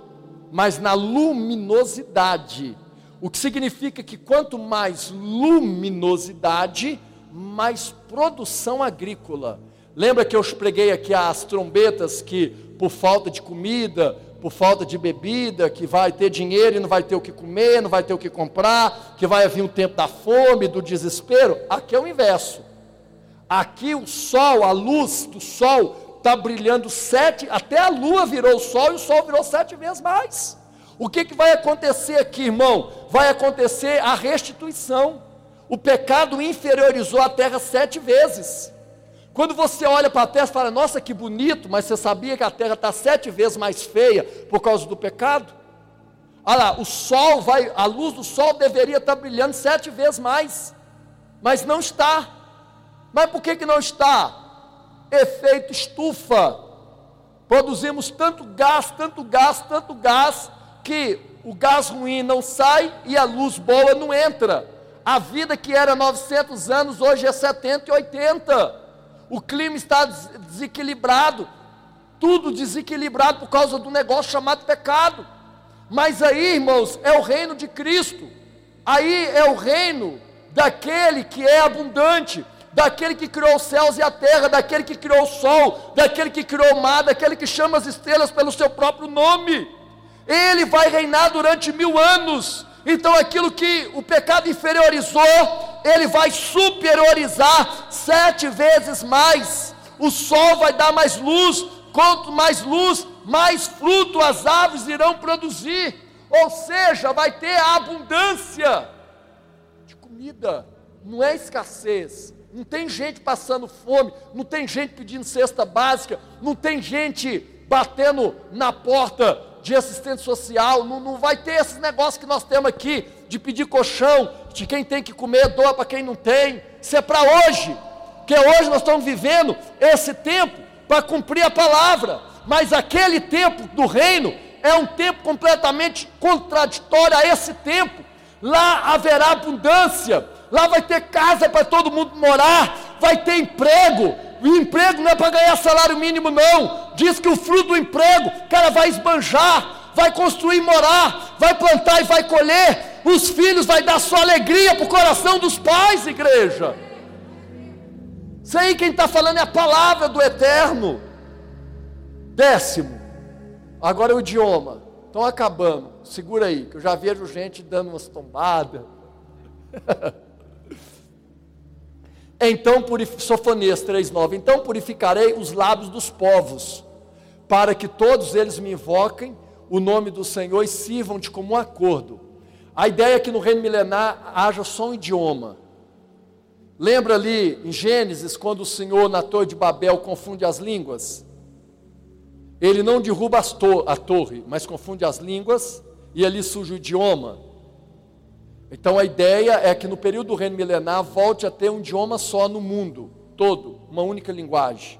mas na luminosidade o que significa que quanto mais luminosidade, mais produção agrícola. Lembra que eu preguei aqui as trombetas que por falta de comida, por falta de bebida, que vai ter dinheiro e não vai ter o que comer, não vai ter o que comprar, que vai vir o tempo da fome, do desespero. Aqui é o inverso. Aqui o sol, a luz do sol está brilhando sete, até a lua virou o sol e o sol virou sete vezes mais. O que, que vai acontecer aqui, irmão? Vai acontecer a restituição. O pecado inferiorizou a terra sete vezes. Quando você olha para a terra e fala, nossa, que bonito, mas você sabia que a terra está sete vezes mais feia por causa do pecado? Olha lá, o sol vai, a luz do sol deveria estar tá brilhando sete vezes mais, mas não está. Mas por que, que não está? Efeito estufa. Produzimos tanto gás, tanto gás, tanto gás, que o gás ruim não sai e a luz boa não entra. A vida que era 900 anos, hoje é 70 e 80. O clima está desequilibrado, tudo desequilibrado por causa do negócio chamado pecado. Mas aí, irmãos, é o reino de Cristo. Aí é o reino daquele que é abundante, daquele que criou os céus e a terra, daquele que criou o sol, daquele que criou o mar, daquele que chama as estrelas pelo seu próprio nome. Ele vai reinar durante mil anos. Então aquilo que o pecado inferiorizou ele vai superiorizar sete vezes mais. O sol vai dar mais luz, quanto mais luz, mais fruto as árvores irão produzir. Ou seja, vai ter a abundância de comida, não é escassez. Não tem gente passando fome, não tem gente pedindo cesta básica, não tem gente batendo na porta de assistente social, não, não vai ter esses negócios que nós temos aqui, de pedir colchão, de quem tem que comer, doa para quem não tem. Isso é para hoje, porque hoje nós estamos vivendo esse tempo para cumprir a palavra, mas aquele tempo do reino é um tempo completamente contraditório a esse tempo. Lá haverá abundância, lá vai ter casa para todo mundo morar, vai ter emprego. O emprego não é para ganhar salário mínimo, não. Diz que o fruto do emprego, cara vai esbanjar, vai construir morar, vai plantar e vai colher. Os filhos vai dar sua alegria para o coração dos pais, igreja. Isso aí quem está falando é a palavra do eterno. Décimo, agora é o idioma. Estão acabando. Segura aí, que eu já vejo gente dando umas tombadas. <laughs> Então, Sofonias 3,9: Então purificarei os lábios dos povos, para que todos eles me invoquem o nome do Senhor e sirvam de comum acordo. A ideia é que no reino milenar haja só um idioma. Lembra ali em Gênesis, quando o Senhor na torre de Babel confunde as línguas? Ele não derruba a torre, mas confunde as línguas, e ali surge o idioma. Então a ideia é que no período do reino milenar volte a ter um idioma só no mundo todo, uma única linguagem.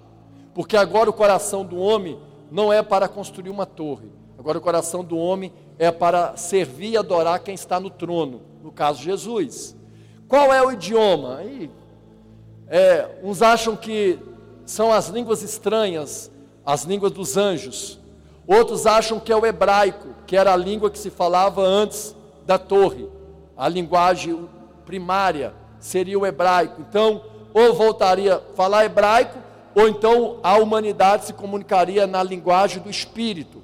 Porque agora o coração do homem não é para construir uma torre, agora o coração do homem é para servir e adorar quem está no trono, no caso Jesus. Qual é o idioma? Aí, é, uns acham que são as línguas estranhas, as línguas dos anjos. Outros acham que é o hebraico, que era a língua que se falava antes da torre a linguagem primária seria o hebraico. Então, ou voltaria a falar hebraico, ou então a humanidade se comunicaria na linguagem do Espírito,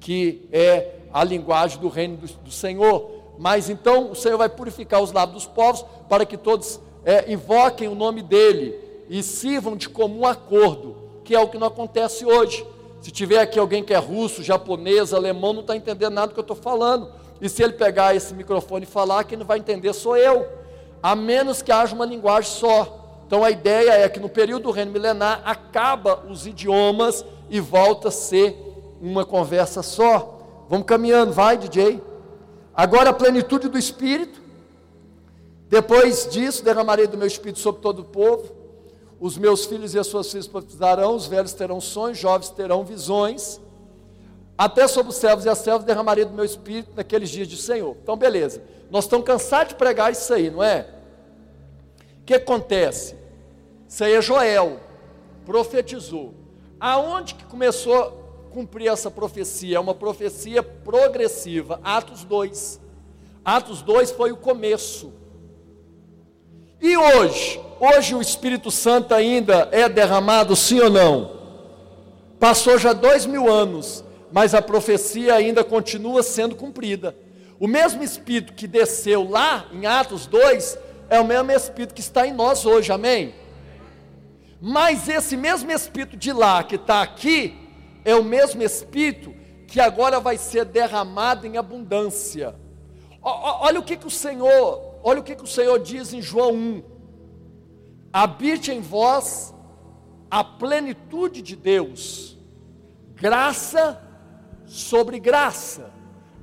que é a linguagem do reino do, do Senhor. Mas então o Senhor vai purificar os lábios dos povos para que todos é, invoquem o nome dele e sirvam de comum acordo, que é o que não acontece hoje. Se tiver aqui alguém que é russo, japonês, alemão, não está entendendo nada do que eu estou falando. E se ele pegar esse microfone e falar, quem não vai entender sou eu, a menos que haja uma linguagem só. Então a ideia é que no período do reino milenar acaba os idiomas e volta a ser uma conversa só. Vamos caminhando, vai, DJ. Agora a plenitude do Espírito. Depois disso, derramarei do meu Espírito sobre todo o povo. Os meus filhos e as suas filhas profetizarão, os velhos terão sonhos, jovens terão visões. Até sobre os servos e as servas derramaria do meu espírito naqueles dias de Senhor. Então, beleza. Nós estamos cansados de pregar isso aí, não é? O que acontece? Isso aí é Joel, profetizou. Aonde que começou a cumprir essa profecia? É uma profecia progressiva. Atos 2. Atos 2 foi o começo. E hoje? Hoje o Espírito Santo ainda é derramado, sim ou não? Passou já dois mil anos mas a profecia ainda continua sendo cumprida. O mesmo Espírito que desceu lá em Atos 2 é o mesmo Espírito que está em nós hoje, amém? Mas esse mesmo Espírito de lá que está aqui é o mesmo Espírito que agora vai ser derramado em abundância. Olha o que, que o Senhor, olha o que, que o Senhor diz em João 1. Habite em vós a plenitude de Deus, graça sobre graça.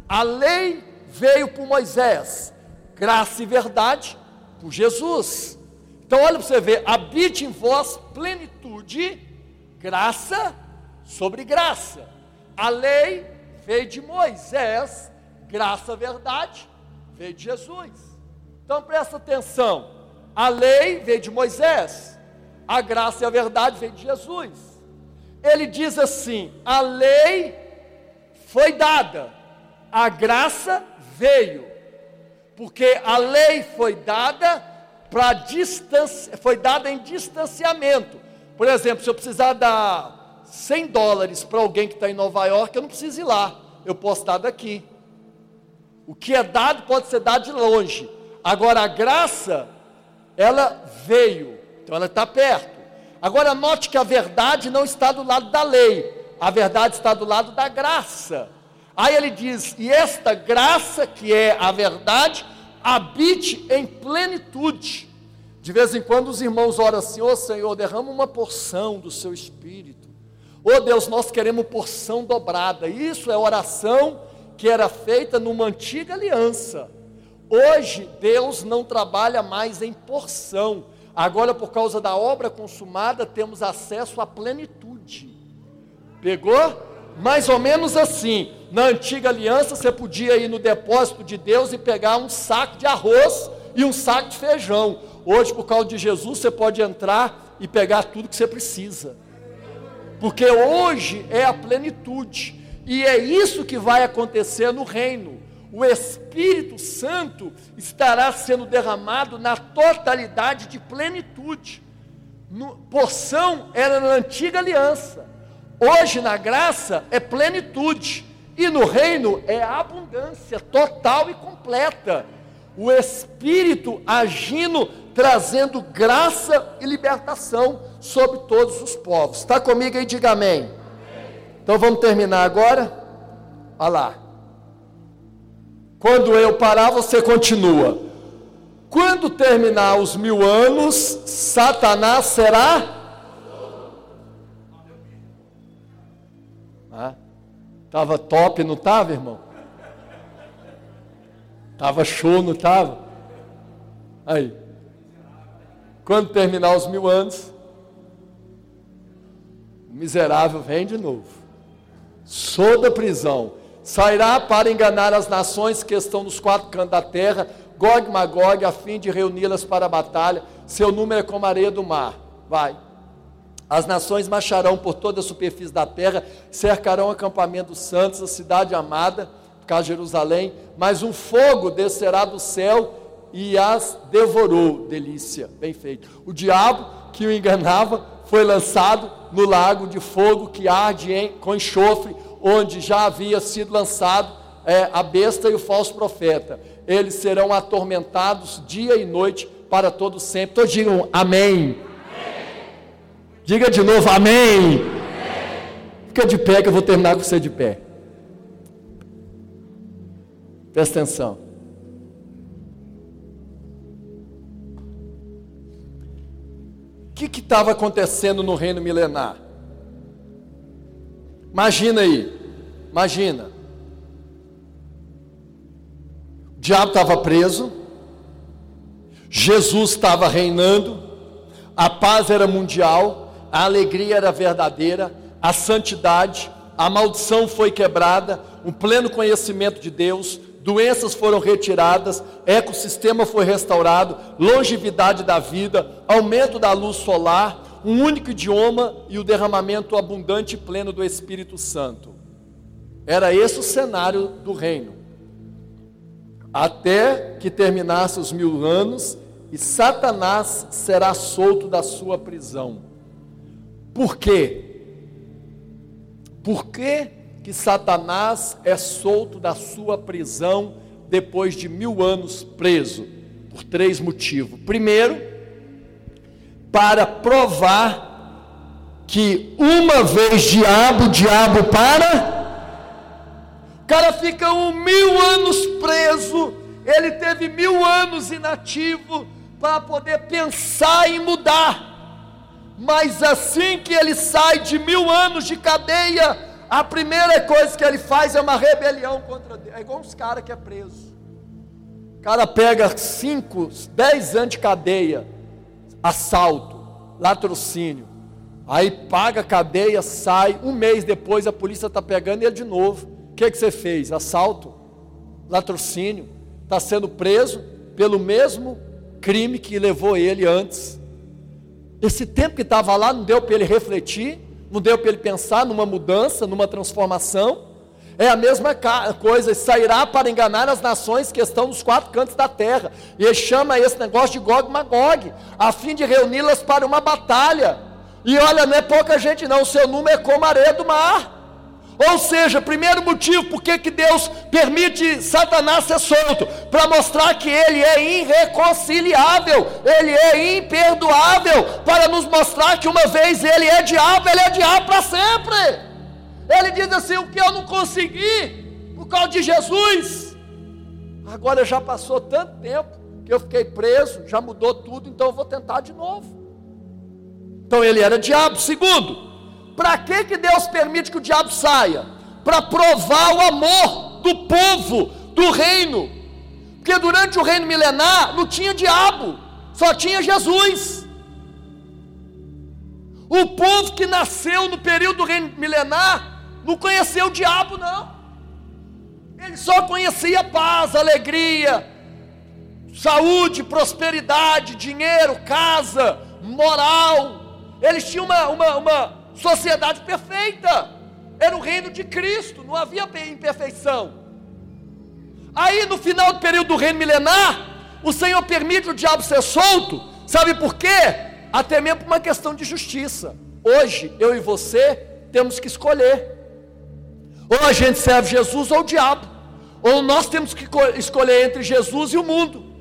A lei veio por Moisés, graça e verdade por Jesus. Então, olha para você ver: habite em vós plenitude, graça sobre graça. A lei veio de Moisés, graça, verdade, veio de Jesus. Então presta atenção: a lei veio de Moisés, a graça e a verdade veio de Jesus. Ele diz assim: a lei foi dada, a graça veio, porque a lei foi dada para distância, foi dada em distanciamento. Por exemplo, se eu precisar dar 100 dólares para alguém que está em Nova York, eu não preciso ir lá, eu posso dar daqui. O que é dado pode ser dado de longe. Agora a graça ela veio, então ela está perto. Agora note que a verdade não está do lado da lei, a verdade está do lado da graça. Aí ele diz: e esta graça, que é a verdade, habite em plenitude. De vez em quando os irmãos oram assim: Ô oh, Senhor, derrama uma porção do seu espírito. Ô oh, Deus, nós queremos porção dobrada. Isso é oração que era feita numa antiga aliança. Hoje, Deus não trabalha mais em porção. Agora, por causa da obra consumada, temos acesso à plenitude. Pegou? Mais ou menos assim. Na antiga aliança, você podia ir no depósito de Deus e pegar um saco de arroz e um saco de feijão. Hoje, por causa de Jesus, você pode entrar e pegar tudo que você precisa. Porque hoje é a plenitude. E é isso que vai acontecer no reino. O Espírito Santo estará sendo derramado na totalidade de plenitude. No, porção era na antiga aliança. Hoje na graça é plenitude. E no reino é abundância total e completa. O Espírito agindo, trazendo graça e libertação sobre todos os povos. Está comigo aí? Diga amém. Então vamos terminar agora? Olha lá. Quando eu parar, você continua. Quando terminar os mil anos, Satanás será. Tava top, não tava, irmão? Tava show, não tava? Aí. Quando terminar os mil anos, o miserável vem de novo sou da prisão, sairá para enganar as nações que estão nos quatro cantos da terra, Gog Magog, a fim de reuni-las para a batalha, seu número é como a areia do mar. Vai. As nações marcharão por toda a superfície da terra, cercarão o acampamento dos santos, a cidade amada, por Jerusalém, mas um fogo descerá do céu e as devorou. Delícia, bem feito. O diabo que o enganava foi lançado no lago de fogo que arde em, com enxofre, onde já havia sido lançado é, a besta e o falso profeta. Eles serão atormentados dia e noite para todo sempre. Todos digam amém. Diga de novo amém. amém. Fica de pé que eu vou terminar com você de pé. Presta atenção. O que estava acontecendo no reino milenar? Imagina aí, imagina. O diabo estava preso, Jesus estava reinando, a paz era mundial, a alegria era verdadeira, a santidade, a maldição foi quebrada, o pleno conhecimento de Deus, doenças foram retiradas, ecossistema foi restaurado, longevidade da vida, aumento da luz solar, um único idioma e o derramamento abundante e pleno do Espírito Santo. Era esse o cenário do reino. Até que terminasse os mil anos e Satanás será solto da sua prisão. Por quê? Por quê? que Satanás é solto da sua prisão depois de mil anos preso, por três motivos. Primeiro, para provar que uma vez diabo, diabo para. O cara fica um mil anos preso, ele teve mil anos inativo para poder pensar em mudar. Mas assim que ele sai de mil anos de cadeia, a primeira coisa que ele faz é uma rebelião contra Deus. É igual uns caras que é preso. O cara pega 5, 10 anos de cadeia, assalto, latrocínio. Aí paga a cadeia, sai. Um mês depois a polícia está pegando ele de novo. O que, que você fez? Assalto, latrocínio. Está sendo preso pelo mesmo crime que levou ele antes. Esse tempo que estava lá não deu para ele refletir não deu para ele pensar numa mudança, numa transformação. É a mesma coisa, sairá para enganar as nações que estão nos quatro cantos da terra. E ele chama esse negócio de Gog Magog, a fim de reuni-las para uma batalha. E olha, não é pouca gente não, o seu número é como a areia do mar. Ou seja, primeiro motivo por que Deus permite Satanás ser solto, para mostrar que ele é irreconciliável, ele é imperdoável, para nos mostrar que uma vez ele é diabo, ele é diabo para sempre. Ele diz assim: o que eu não consegui por causa de Jesus, agora já passou tanto tempo que eu fiquei preso, já mudou tudo, então eu vou tentar de novo. Então ele era diabo. Segundo, para que, que Deus permite que o diabo saia? Para provar o amor do povo, do reino. Porque durante o reino milenar não tinha diabo, só tinha Jesus. O povo que nasceu no período do reino milenar não conheceu o diabo, não. Ele só conhecia paz, alegria, saúde, prosperidade, dinheiro, casa, moral. Eles tinham uma, uma, uma sociedade perfeita. Era o reino de Cristo, não havia imperfeição. Aí no final do período do reino milenar, o Senhor permite o diabo ser solto, sabe por quê? Até mesmo por uma questão de justiça. Hoje, eu e você temos que escolher. Ou a gente serve Jesus ou o diabo. Ou nós temos que escolher entre Jesus e o mundo.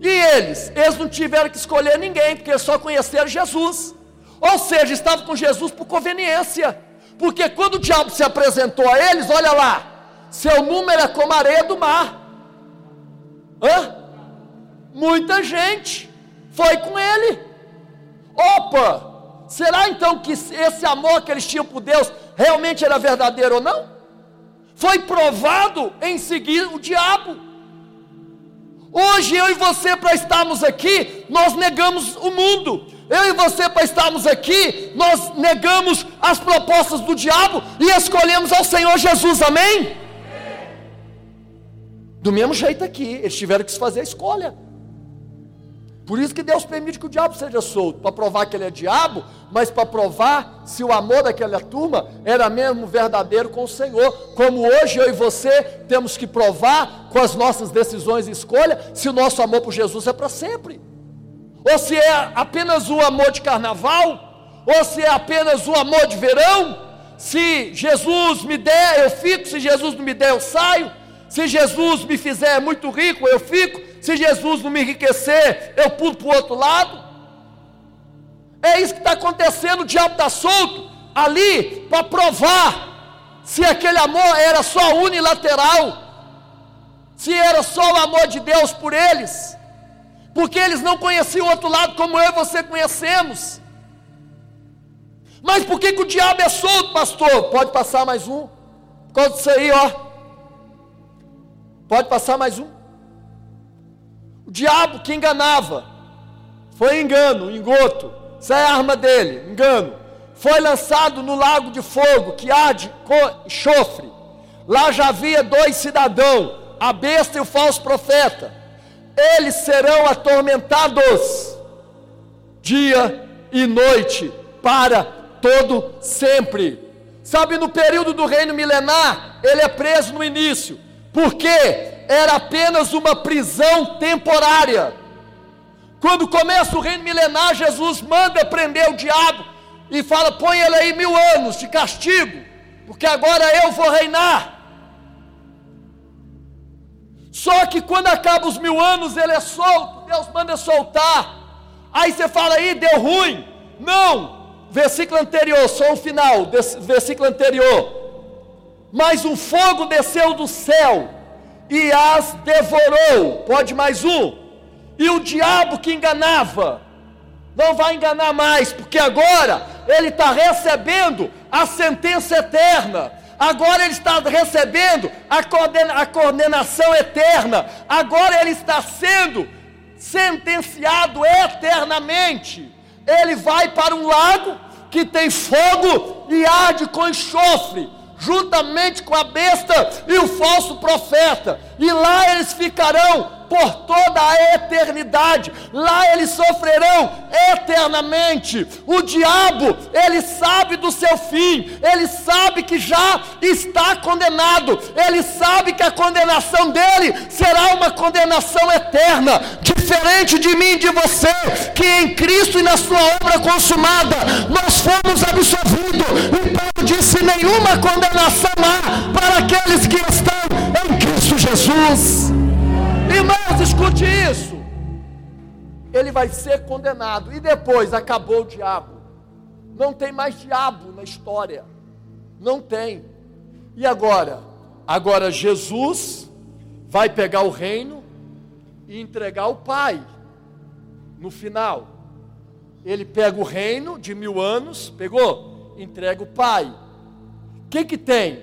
E eles? Eles não tiveram que escolher ninguém, porque eles só conheceram Jesus. Ou seja, estavam com Jesus por conveniência. Porque quando o diabo se apresentou a eles, olha lá, seu número é como a areia do mar. Hã? Muita gente foi com ele. Opa! Será então que esse amor que eles tinham por Deus realmente era verdadeiro ou não? Foi provado em seguir o diabo. Hoje eu e você, para estarmos aqui, nós negamos o mundo, eu e você, para estarmos aqui, nós negamos as propostas do diabo e escolhemos ao Senhor Jesus, amém? Do mesmo jeito aqui, eles tiveram que se fazer a escolha. Por isso que Deus permite que o diabo seja solto, para provar que ele é diabo, mas para provar se o amor daquela turma era mesmo verdadeiro com o Senhor. Como hoje eu e você temos que provar com as nossas decisões e escolha se o nosso amor por Jesus é para sempre ou se é apenas o amor de carnaval, ou se é apenas o amor de verão. Se Jesus me der, eu fico, se Jesus não me der, eu saio. Se Jesus me fizer muito rico, eu fico. Se Jesus não me enriquecer, eu pulo para o outro lado. É isso que está acontecendo, o diabo está solto ali para provar se aquele amor era só unilateral, se era só o amor de Deus por eles porque eles não conheciam o outro lado como eu e você conhecemos. Mas por que, que o diabo é solto, pastor? Pode passar mais um. Por causa disso aí, ó. Pode passar mais um. O diabo que enganava, foi engano, engoto. Isso é a arma dele, engano. Foi lançado no lago de fogo que arde com enxofre. Lá já havia dois cidadãos, a besta e o falso profeta eles serão atormentados dia e noite para todo sempre. Sabe, no período do reino milenar, ele é preso no início, porque era apenas uma prisão temporária. Quando começa o reino milenar, Jesus manda prender o diabo e fala: põe ele aí mil anos de castigo, porque agora eu vou reinar. Só que quando acaba os mil anos, ele é solto, Deus manda soltar. Aí você fala aí, deu ruim. Não, versículo anterior, só o final, versículo anterior. Mas um fogo desceu do céu e as devorou. Pode mais um. E o diabo que enganava, não vai enganar mais, porque agora ele está recebendo a sentença eterna agora ele está recebendo a, coordena, a eterna, agora ele está sendo sentenciado eternamente. Ele vai para um lago que tem fogo e arde com enxofre, juntamente com a besta e o falso profeta, e lá eles ficarão por toda a eternidade. Lá eles sofrerão eternamente. O diabo, ele sabe do seu fim, ele sabe que já está condenado, ele sabe que a condenação dele será uma condenação eterna, diferente de mim e de você, que em Cristo e na sua obra consumada nós fomos absolvidos e Paulo disse: nenhuma condenação há para aqueles que estão em Cristo Jesus. Irmãos, escute isso. Ele vai ser condenado. E depois acabou o diabo. Não tem mais diabo na história. Não tem. E agora? Agora Jesus vai pegar o reino e entregar ao Pai. No final, ele pega o reino de mil anos, pegou, entrega o Pai. O que que tem?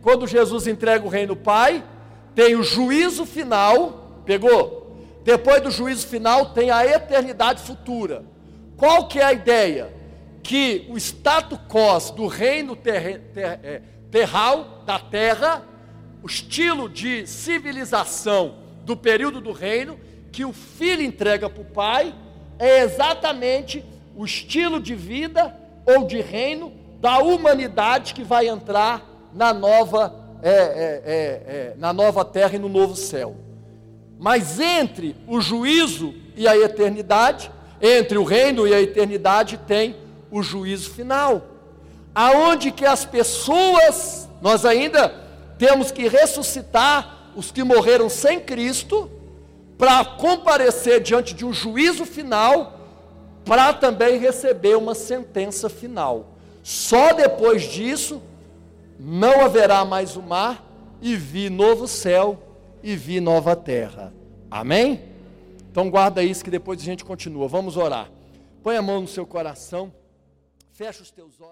Quando Jesus entrega o reino ao Pai, tem o juízo final, pegou? Depois do juízo final tem a eternidade futura. Qual que é a ideia? Que o status quo do reino ter, ter, é, terral da terra, o estilo de civilização do período do reino, que o filho entrega para o pai, é exatamente o estilo de vida ou de reino da humanidade que vai entrar na nova, é, é, na nova terra e no novo céu. Mas entre o juízo e a eternidade, entre o reino e a eternidade, tem o juízo final. Aonde que as pessoas, nós ainda temos que ressuscitar os que morreram sem Cristo, para comparecer diante de um juízo final, para também receber uma sentença final. Só depois disso não haverá mais o mar e vi novo céu e vi nova terra. Amém? Então guarda isso que depois a gente continua. Vamos orar. Põe a mão no seu coração. Fecha os teus olhos.